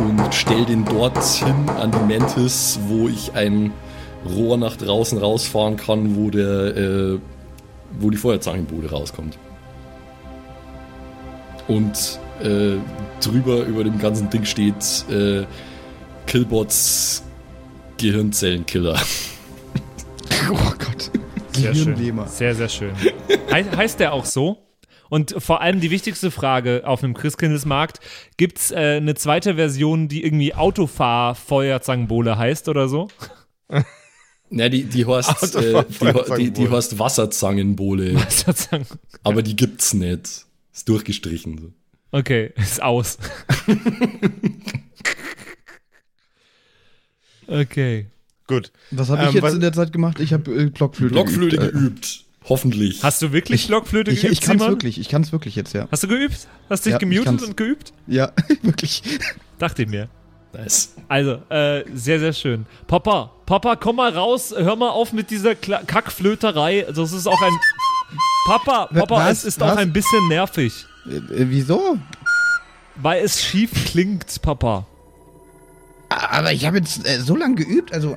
und stell den dorthin an die Mantis, wo ich ein Rohr nach draußen rausfahren kann, wo der, äh, wo die Feuerzangenbude rauskommt. Und äh, drüber über dem ganzen Ding steht äh, Killbots Gehirnzellenkiller. [LAUGHS] [LAUGHS]
Oh Gott.
Sehr schön. Sehr, sehr schön. He heißt der auch so? Und vor allem die wichtigste Frage auf einem Christkindlesmarkt: Gibt es äh, eine zweite Version, die irgendwie Autofahr-Feuerzangenbowle heißt oder so? [LAUGHS]
Na, die, die heißt, äh, die, die, die heißt Wasserzangenbowle,
Sozusagen. [LAUGHS]
aber die gibt's nicht. Ist durchgestrichen. So.
Okay, ist aus. okay.
Gut.
Was habe
Ähm,
ich jetzt
was-
in der Zeit gemacht? Ich habe äh, Blockflöte,
Blockflöte
geübt.
Geübt. Hoffentlich.
Hast du wirklich Blockflöte
Ich,
geübt,
ich kann es wirklich, ich kann es wirklich jetzt, ja.
Hast du geübt? Hast dich
Ja, ich
gemutet und geübt?
Ja, [LAUGHS] wirklich.
Dachte ich mir.
Nice.
Also, äh, sehr, sehr schön. Papa, Papa, komm mal raus, hör mal auf mit dieser Kla Kackflöterei. Das ist auch ein. [LAUGHS] Papa, Papa,
Was?
es ist auch
Was?
ein bisschen nervig.
Äh, äh, wieso?
Weil es schief klingt, Papa.
Aber ich habe jetzt äh, so lange geübt, also.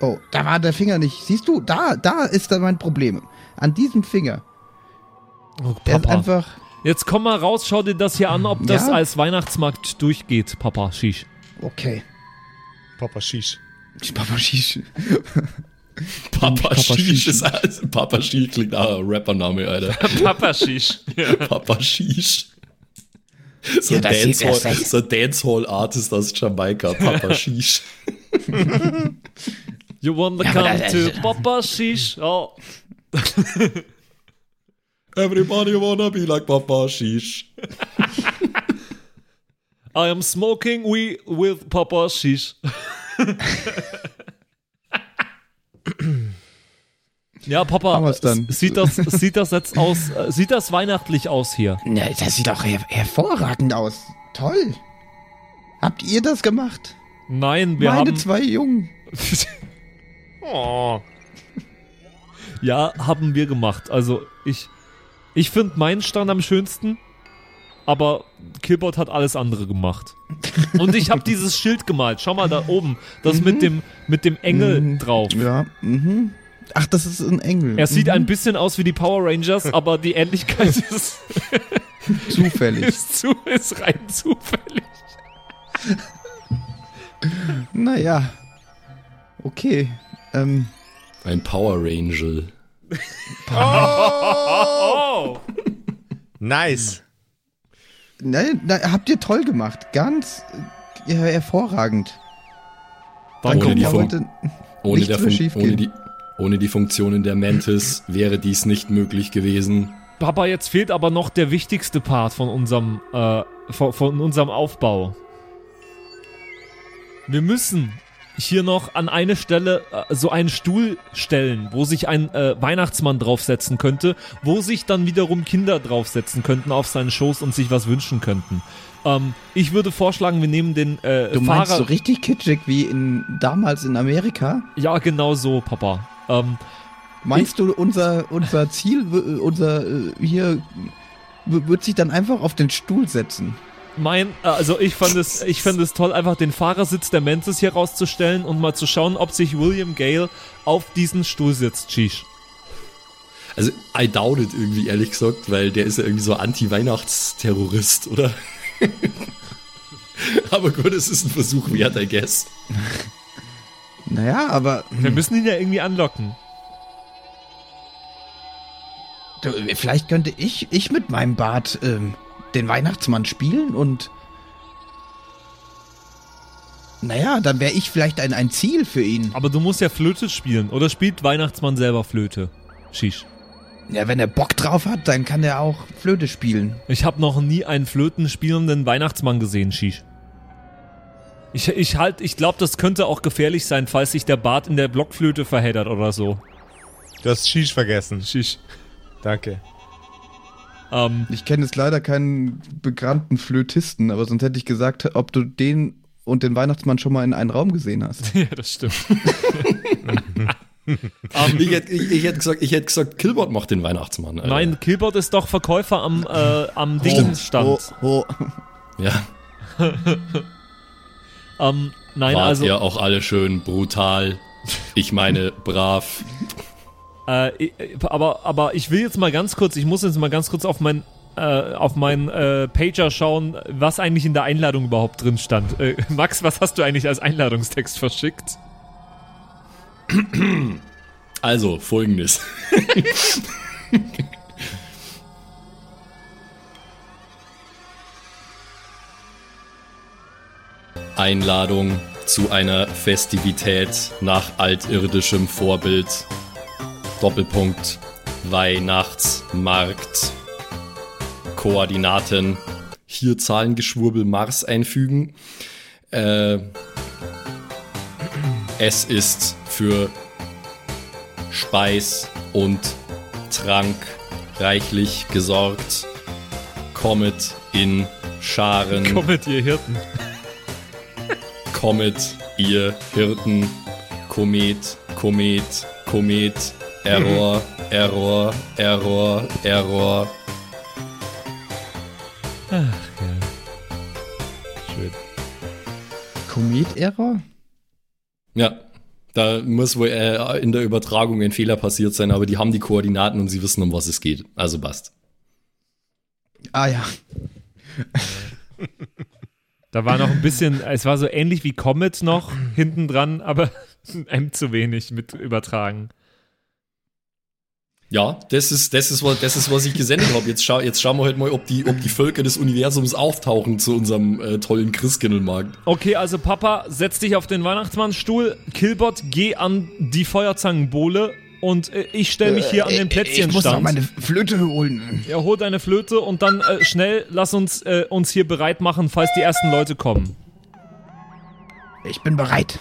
Oh, da war der Finger nicht. Siehst du, da, da ist da mein Problem. An diesem Finger.
Oh,
Er ist
Papa.
einfach.
Jetzt komm mal raus, schau dir das hier an, ob das
Ja.
als Weihnachtsmarkt durchgeht, Papa. Shish.
Okay.
Papa Shish.
Papa Shish. [LAUGHS]
Papa,
Papa
Shish
Shish.
ist also, Papa Shish klingt auch ein Rappername, Alter. [LAUGHS]
Papa Shish. Ja. [LAUGHS]
Papa Shish. So
Ja,
Dancehall, so ein Dancehall-Artist aus Jamaika, Papa [LAUGHS] Shish.
You wanna
Ja,
come
das-
to Papa Shish? Oh. [LAUGHS]
Everybody wanna be like Papa Shish. [LAUGHS]
I am smoking weed with Papa Shish. Ja, Papa, sieht das, sieht das jetzt aus, äh, sieht das weihnachtlich aus hier?
Ja, das sieht doch her hervorragend aus. Toll. Habt ihr das gemacht?
Nein, wir
Meine
haben,
zwei Jungen. [LAUGHS]
Oh.
ja, haben wir gemacht. Also ich, ich finde meinen Stand am schönsten, aber Killbot hat alles andere gemacht. [LAUGHS] Und ich habe dieses Schild gemalt. Schau mal da oben, das mit dem, mit dem Engel
Mhm.
drauf.
Ja, mhm. Ach, das ist ein Engel.
Er sieht
mhm.
ein bisschen aus wie die Power Rangers, aber die Ähnlichkeit [LAUGHS] ist,
zufällig. [LAUGHS]
ist, zu, ist rein zufällig.
naja. Okay. Ähm,
Ein Power Angel.
Oh! [LAUGHS]
Nice.
nein, nein, habt ihr toll gemacht. Ganz äh, ja, hervorragend.
Dann
Ohne
kommt
die
ja
Fun-
heute
Ohne,
schiefgehen.
ohne, die, ohne die Funktionen der Mantis wäre dies nicht möglich gewesen.
Papa, jetzt fehlt aber noch der wichtigste Part von unserem, äh, von, von unserem Aufbau. Wir müssen hier noch an eine Stelle äh, so einen Stuhl stellen, wo sich ein äh, Weihnachtsmann draufsetzen könnte, wo sich dann wiederum Kinder draufsetzen könnten auf seinen Schoß und sich was wünschen könnten. Ähm, ich würde vorschlagen, wir nehmen den äh,
Du meinst
Fahrer.
so richtig kitschig wie in, damals in Amerika?
ja, genau so, Papa. Ähm,
Meinst du, unser, unser Ziel, unser äh, hier wird sich dann einfach auf den Stuhl setzen?
Mein, äh, also ich fand es, ich fand es toll, einfach den Fahrersitz der Mantis hier rauszustellen und mal zu schauen, ob sich William Gale auf diesen Stuhl sitzt, Sheesh.
Also, I doubt it irgendwie, ehrlich gesagt, weil der ist ja irgendwie so Anti-Weihnachtsterrorist, oder? [LAUGHS] Aber gut, es ist ein Versuch wert, I guess. [LAUGHS]
Naja, aber
Wir müssen ihn ja irgendwie anlocken.
du, vielleicht könnte ich, ich mit meinem Bart ähm, den Weihnachtsmann spielen und naja, dann wäre ich vielleicht ein, ein Ziel für ihn.
Aber du musst ja Flöte spielen. Oder spielt Weihnachtsmann selber Flöte? Sheesh.
Ja, wenn er Bock drauf hat, dann kann er auch Flöte spielen.
Ich habe noch nie einen flötenspielenden Weihnachtsmann gesehen, Sheesh. Ich, ich halt, ich glaube, das könnte auch gefährlich sein, falls sich der Bart in der Blockflöte verheddert oder so.
Du hast Shish vergessen.
Sheesh.
Danke.
Ähm,
Ich kenne jetzt leider keinen bekannten Flötisten, aber sonst hätte ich gesagt, ob du den und den Weihnachtsmann schon mal in einem Raum gesehen hast. [LAUGHS]
ja, das stimmt. [LAUGHS]
Ich hätte, ich, ich hätte gesagt, ich hätte gesagt, Killbot macht den Weihnachtsmann. Alter.
Nein, Killbot ist doch Verkäufer am, äh, am Dingensstand.
Oh, oh.
Ja, [LAUGHS]
Ähm, nein,
wart
also,
ihr auch alle schön brutal. Ich meine, brav. [LAUGHS]
äh, aber, aber ich will jetzt mal ganz kurz, ich muss jetzt mal ganz kurz auf mein, äh, auf meinen äh, Pager schauen, was eigentlich in der Einladung überhaupt drin stand. Äh, [LAUGHS] Max, was hast du eigentlich als Einladungstext verschickt?
Also, folgendes. [LAUGHS] Einladung zu einer Festivität nach altirdischem Vorbild. Doppelpunkt Weihnachtsmarkt. Koordinaten. Hier Zahlengeschwurbel Mars einfügen. Äh, es ist für Speis und Trank reichlich gesorgt. Kommet in Scharen,
Kommet, ihr Hirten.
Kommet ihr Hirten, Komet, Komet, Komet, Error, Error, Error, Error.
Schön.
Komet-Error?
Ja, da muss wohl äh, in der Übertragung ein Fehler passiert sein, aber die haben die Koordinaten und sie wissen, um was es geht. Also passt.
Ah ja. [LAUGHS]
Da war noch ein bisschen, es war so ähnlich wie Comet noch hinten dran, aber [LAUGHS] einem zu wenig mit übertragen.
Ja, das ist, das ist, was, das ist, was ich gesendet habe. Jetzt, schau, jetzt schauen wir halt mal, ob die, ob die Völker des Universums auftauchen zu unserem äh, tollen Christkindlmarkt.
Okay, also Papa, setz dich auf den Weihnachtsmannstuhl. Killbot, geh an die Feuerzangenbowle und äh, ich stelle mich hier an den
Ich muss noch
Plätzchenstand.
meine Flöte holen.
Ja, hol deine Flöte und dann äh, schnell lass uns äh, uns hier bereit machen, falls die ersten Leute kommen.
Ich bin bereit.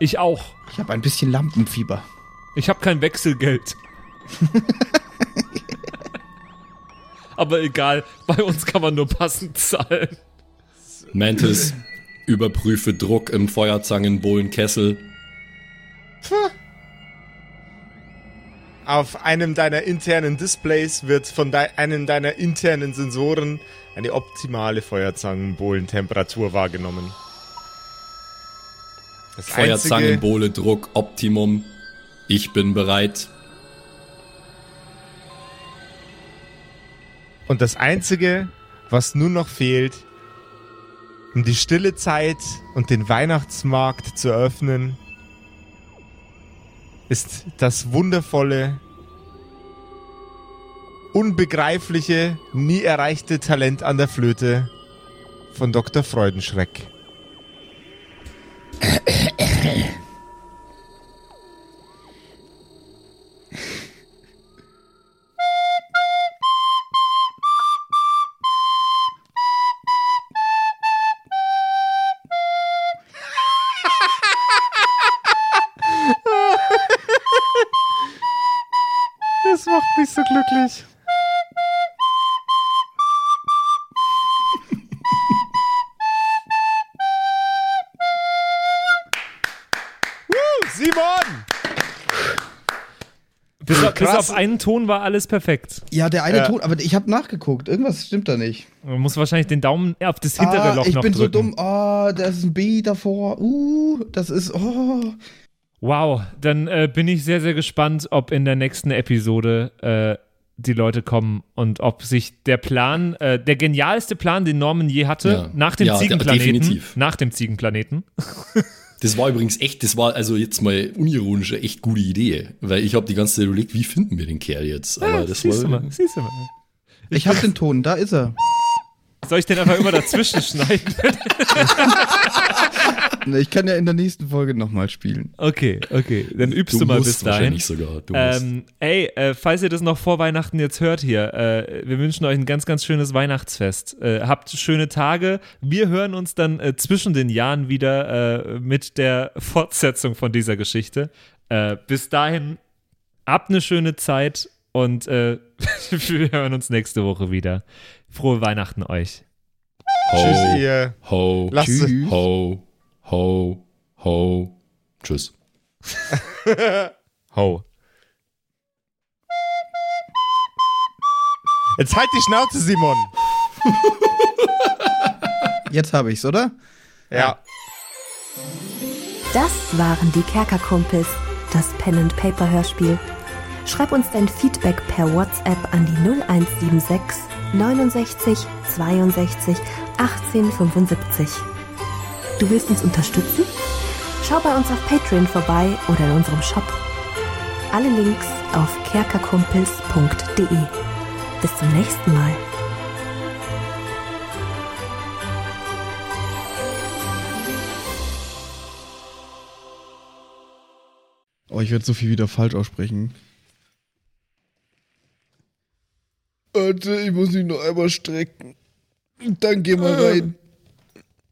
Ich auch.
Ich habe ein bisschen Lampenfieber.
Ich habe kein Wechselgeld. [LAUGHS] Aber egal, bei uns kann man nur passend zahlen.
Mantis, überprüfe Druck im Feuerzangenbohlenkessel.
Auf einem deiner internen Displays wird von dei einem deiner internen Sensoren eine optimale Feuerzangenbohlentemperatur wahrgenommen. Das
Feuerzangenbowle Druck Optimum. Ich bin bereit.
und das einzige, was nur noch fehlt, um die stille Zeit und den Weihnachtsmarkt zu eröffnen, ist das wundervolle, unbegreifliche, nie erreichte Talent an der Flöte von Dr. Freudenschreck. Simon!
Bis, auf- bis
Krass.
auf einen Ton war alles perfekt.
Ja, der eine
Ja.
Ton, aber ich habe nachgeguckt. Irgendwas stimmt da nicht.
Man muss wahrscheinlich den Daumen auf das hintere
ah,
Loch
ich
noch
bin
drücken.
so dumm. Oh, da ist ein B davor. Uh, das ist. Oh.
Wow, dann äh, bin ich sehr, sehr gespannt, ob in der nächsten Episode äh, die Leute kommen und ob sich der Plan, äh, der genialste Plan, den Norman je hatte,
Ja.
nach dem
Ja,
Ziegenplaneten,
definitiv.
nach dem Ziegenplaneten. [LAUGHS]
Das war übrigens echt, das war also jetzt mal unironisch eine echt gute Idee, weil ich habe die ganze Zeit überlegt, wie finden wir den Kerl jetzt? Aber das
siehst, du
war
mal, siehst du mal.
Ich habe den Ton, da ist er.
Soll ich den einfach immer dazwischen schneiden? [LAUGHS] [LAUGHS]
Ich kann ja in der nächsten Folge nochmal spielen.
Okay, okay. Dann übst du,
du
mal
musst
bis dahin.
wahrscheinlich sogar. Du musst.
Ähm, ey, äh, falls ihr das noch vor Weihnachten jetzt hört hier, äh, wir wünschen euch ein ganz, ganz schönes Weihnachtsfest. Äh, habt schöne Tage. Wir hören uns dann äh, zwischen den Jahren wieder äh, mit der Fortsetzung von dieser Geschichte. Äh, bis dahin, habt eine schöne Zeit und äh, [LAUGHS] wir hören uns nächste Woche wieder. Frohe Weihnachten euch.
ho,
Tschüss, ihr.
ho,
Lasst
Tschüss.
ho, ho, ho. Tschüss. [LAUGHS]
Ho. Jetzt halt die Schnauze, Simon. [LAUGHS]
Jetzt habe ich's, oder?
Ja.
Das waren die Kerkerkumpels, das Pen and Paper Hörspiel. Schreib uns dein Feedback per WhatsApp an die 0176 69 62 18 75. Du willst uns unterstützen? Schau bei uns auf Patreon vorbei oder in unserem Shop. Alle Links auf kerkerkumpels.de. Bis zum nächsten Mal.
Oh, ich werde so viel wieder falsch aussprechen. Warte, ich muss mich noch einmal strecken. Dann geh mal rein.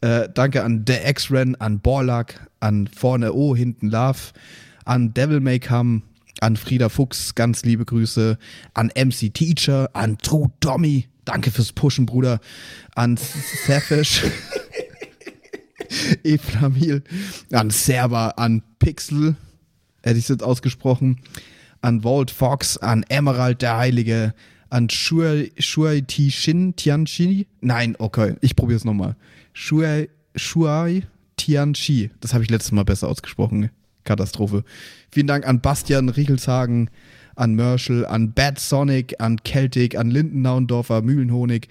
Äh, danke an The X-Ren, an Borlak, an Vorne O, hinten Love, an Devil May Come, an Frieda Fuchs, ganz liebe Grüße, an MC Teacher, an True Tommy, danke fürs Pushen, Bruder, an Safish, [LAUGHS] Eflamil, an Server, an Pixel, hätte ich es jetzt ausgesprochen, an Walt Fox, an Emerald der Heilige, an Shuai, Shuai Tishin Tianchi. Nein, okay, ich probiere es nochmal. Shuai, Shuai Tianchi. Das habe ich letztes Mal besser ausgesprochen. Katastrophe. Vielen Dank an Bastian Riechelshagen, an Merschel, an Bad Sonic, an Celtic, an Lindennaundorfer, Mühlenhonig.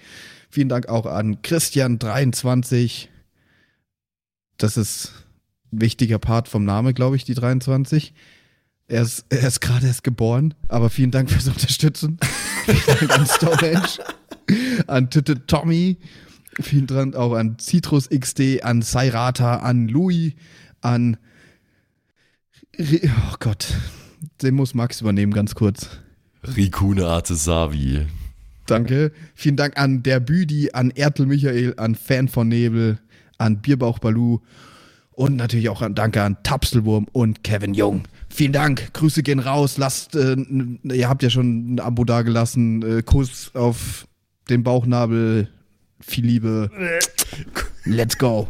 Vielen Dank auch an Christian23. Das ist ein wichtiger Part vom Name, glaube ich, die 23. Er ist, er ist gerade erst geboren, aber vielen Dank fürs Unterstützen. [LAUGHS] vielen Dank an Storage, an Titte Tommy, vielen Dank auch an Citrus XD, an Sairata, an Louis, an. Oh Gott, den muss Max übernehmen, ganz kurz.
Rikune Artesavi.
Danke. Vielen Dank an der Büdi, an Ertel Michael, an Fan von Nebel, an Bierbauch Balu und natürlich auch an Danke an Tapselwurm und Kevin Jung. Vielen Dank. Grüße gehen raus. Lasst, äh, ihr habt ja schon ein Abo dagelassen. Äh, Kuss auf den Bauchnabel. Viel Liebe. Let's go.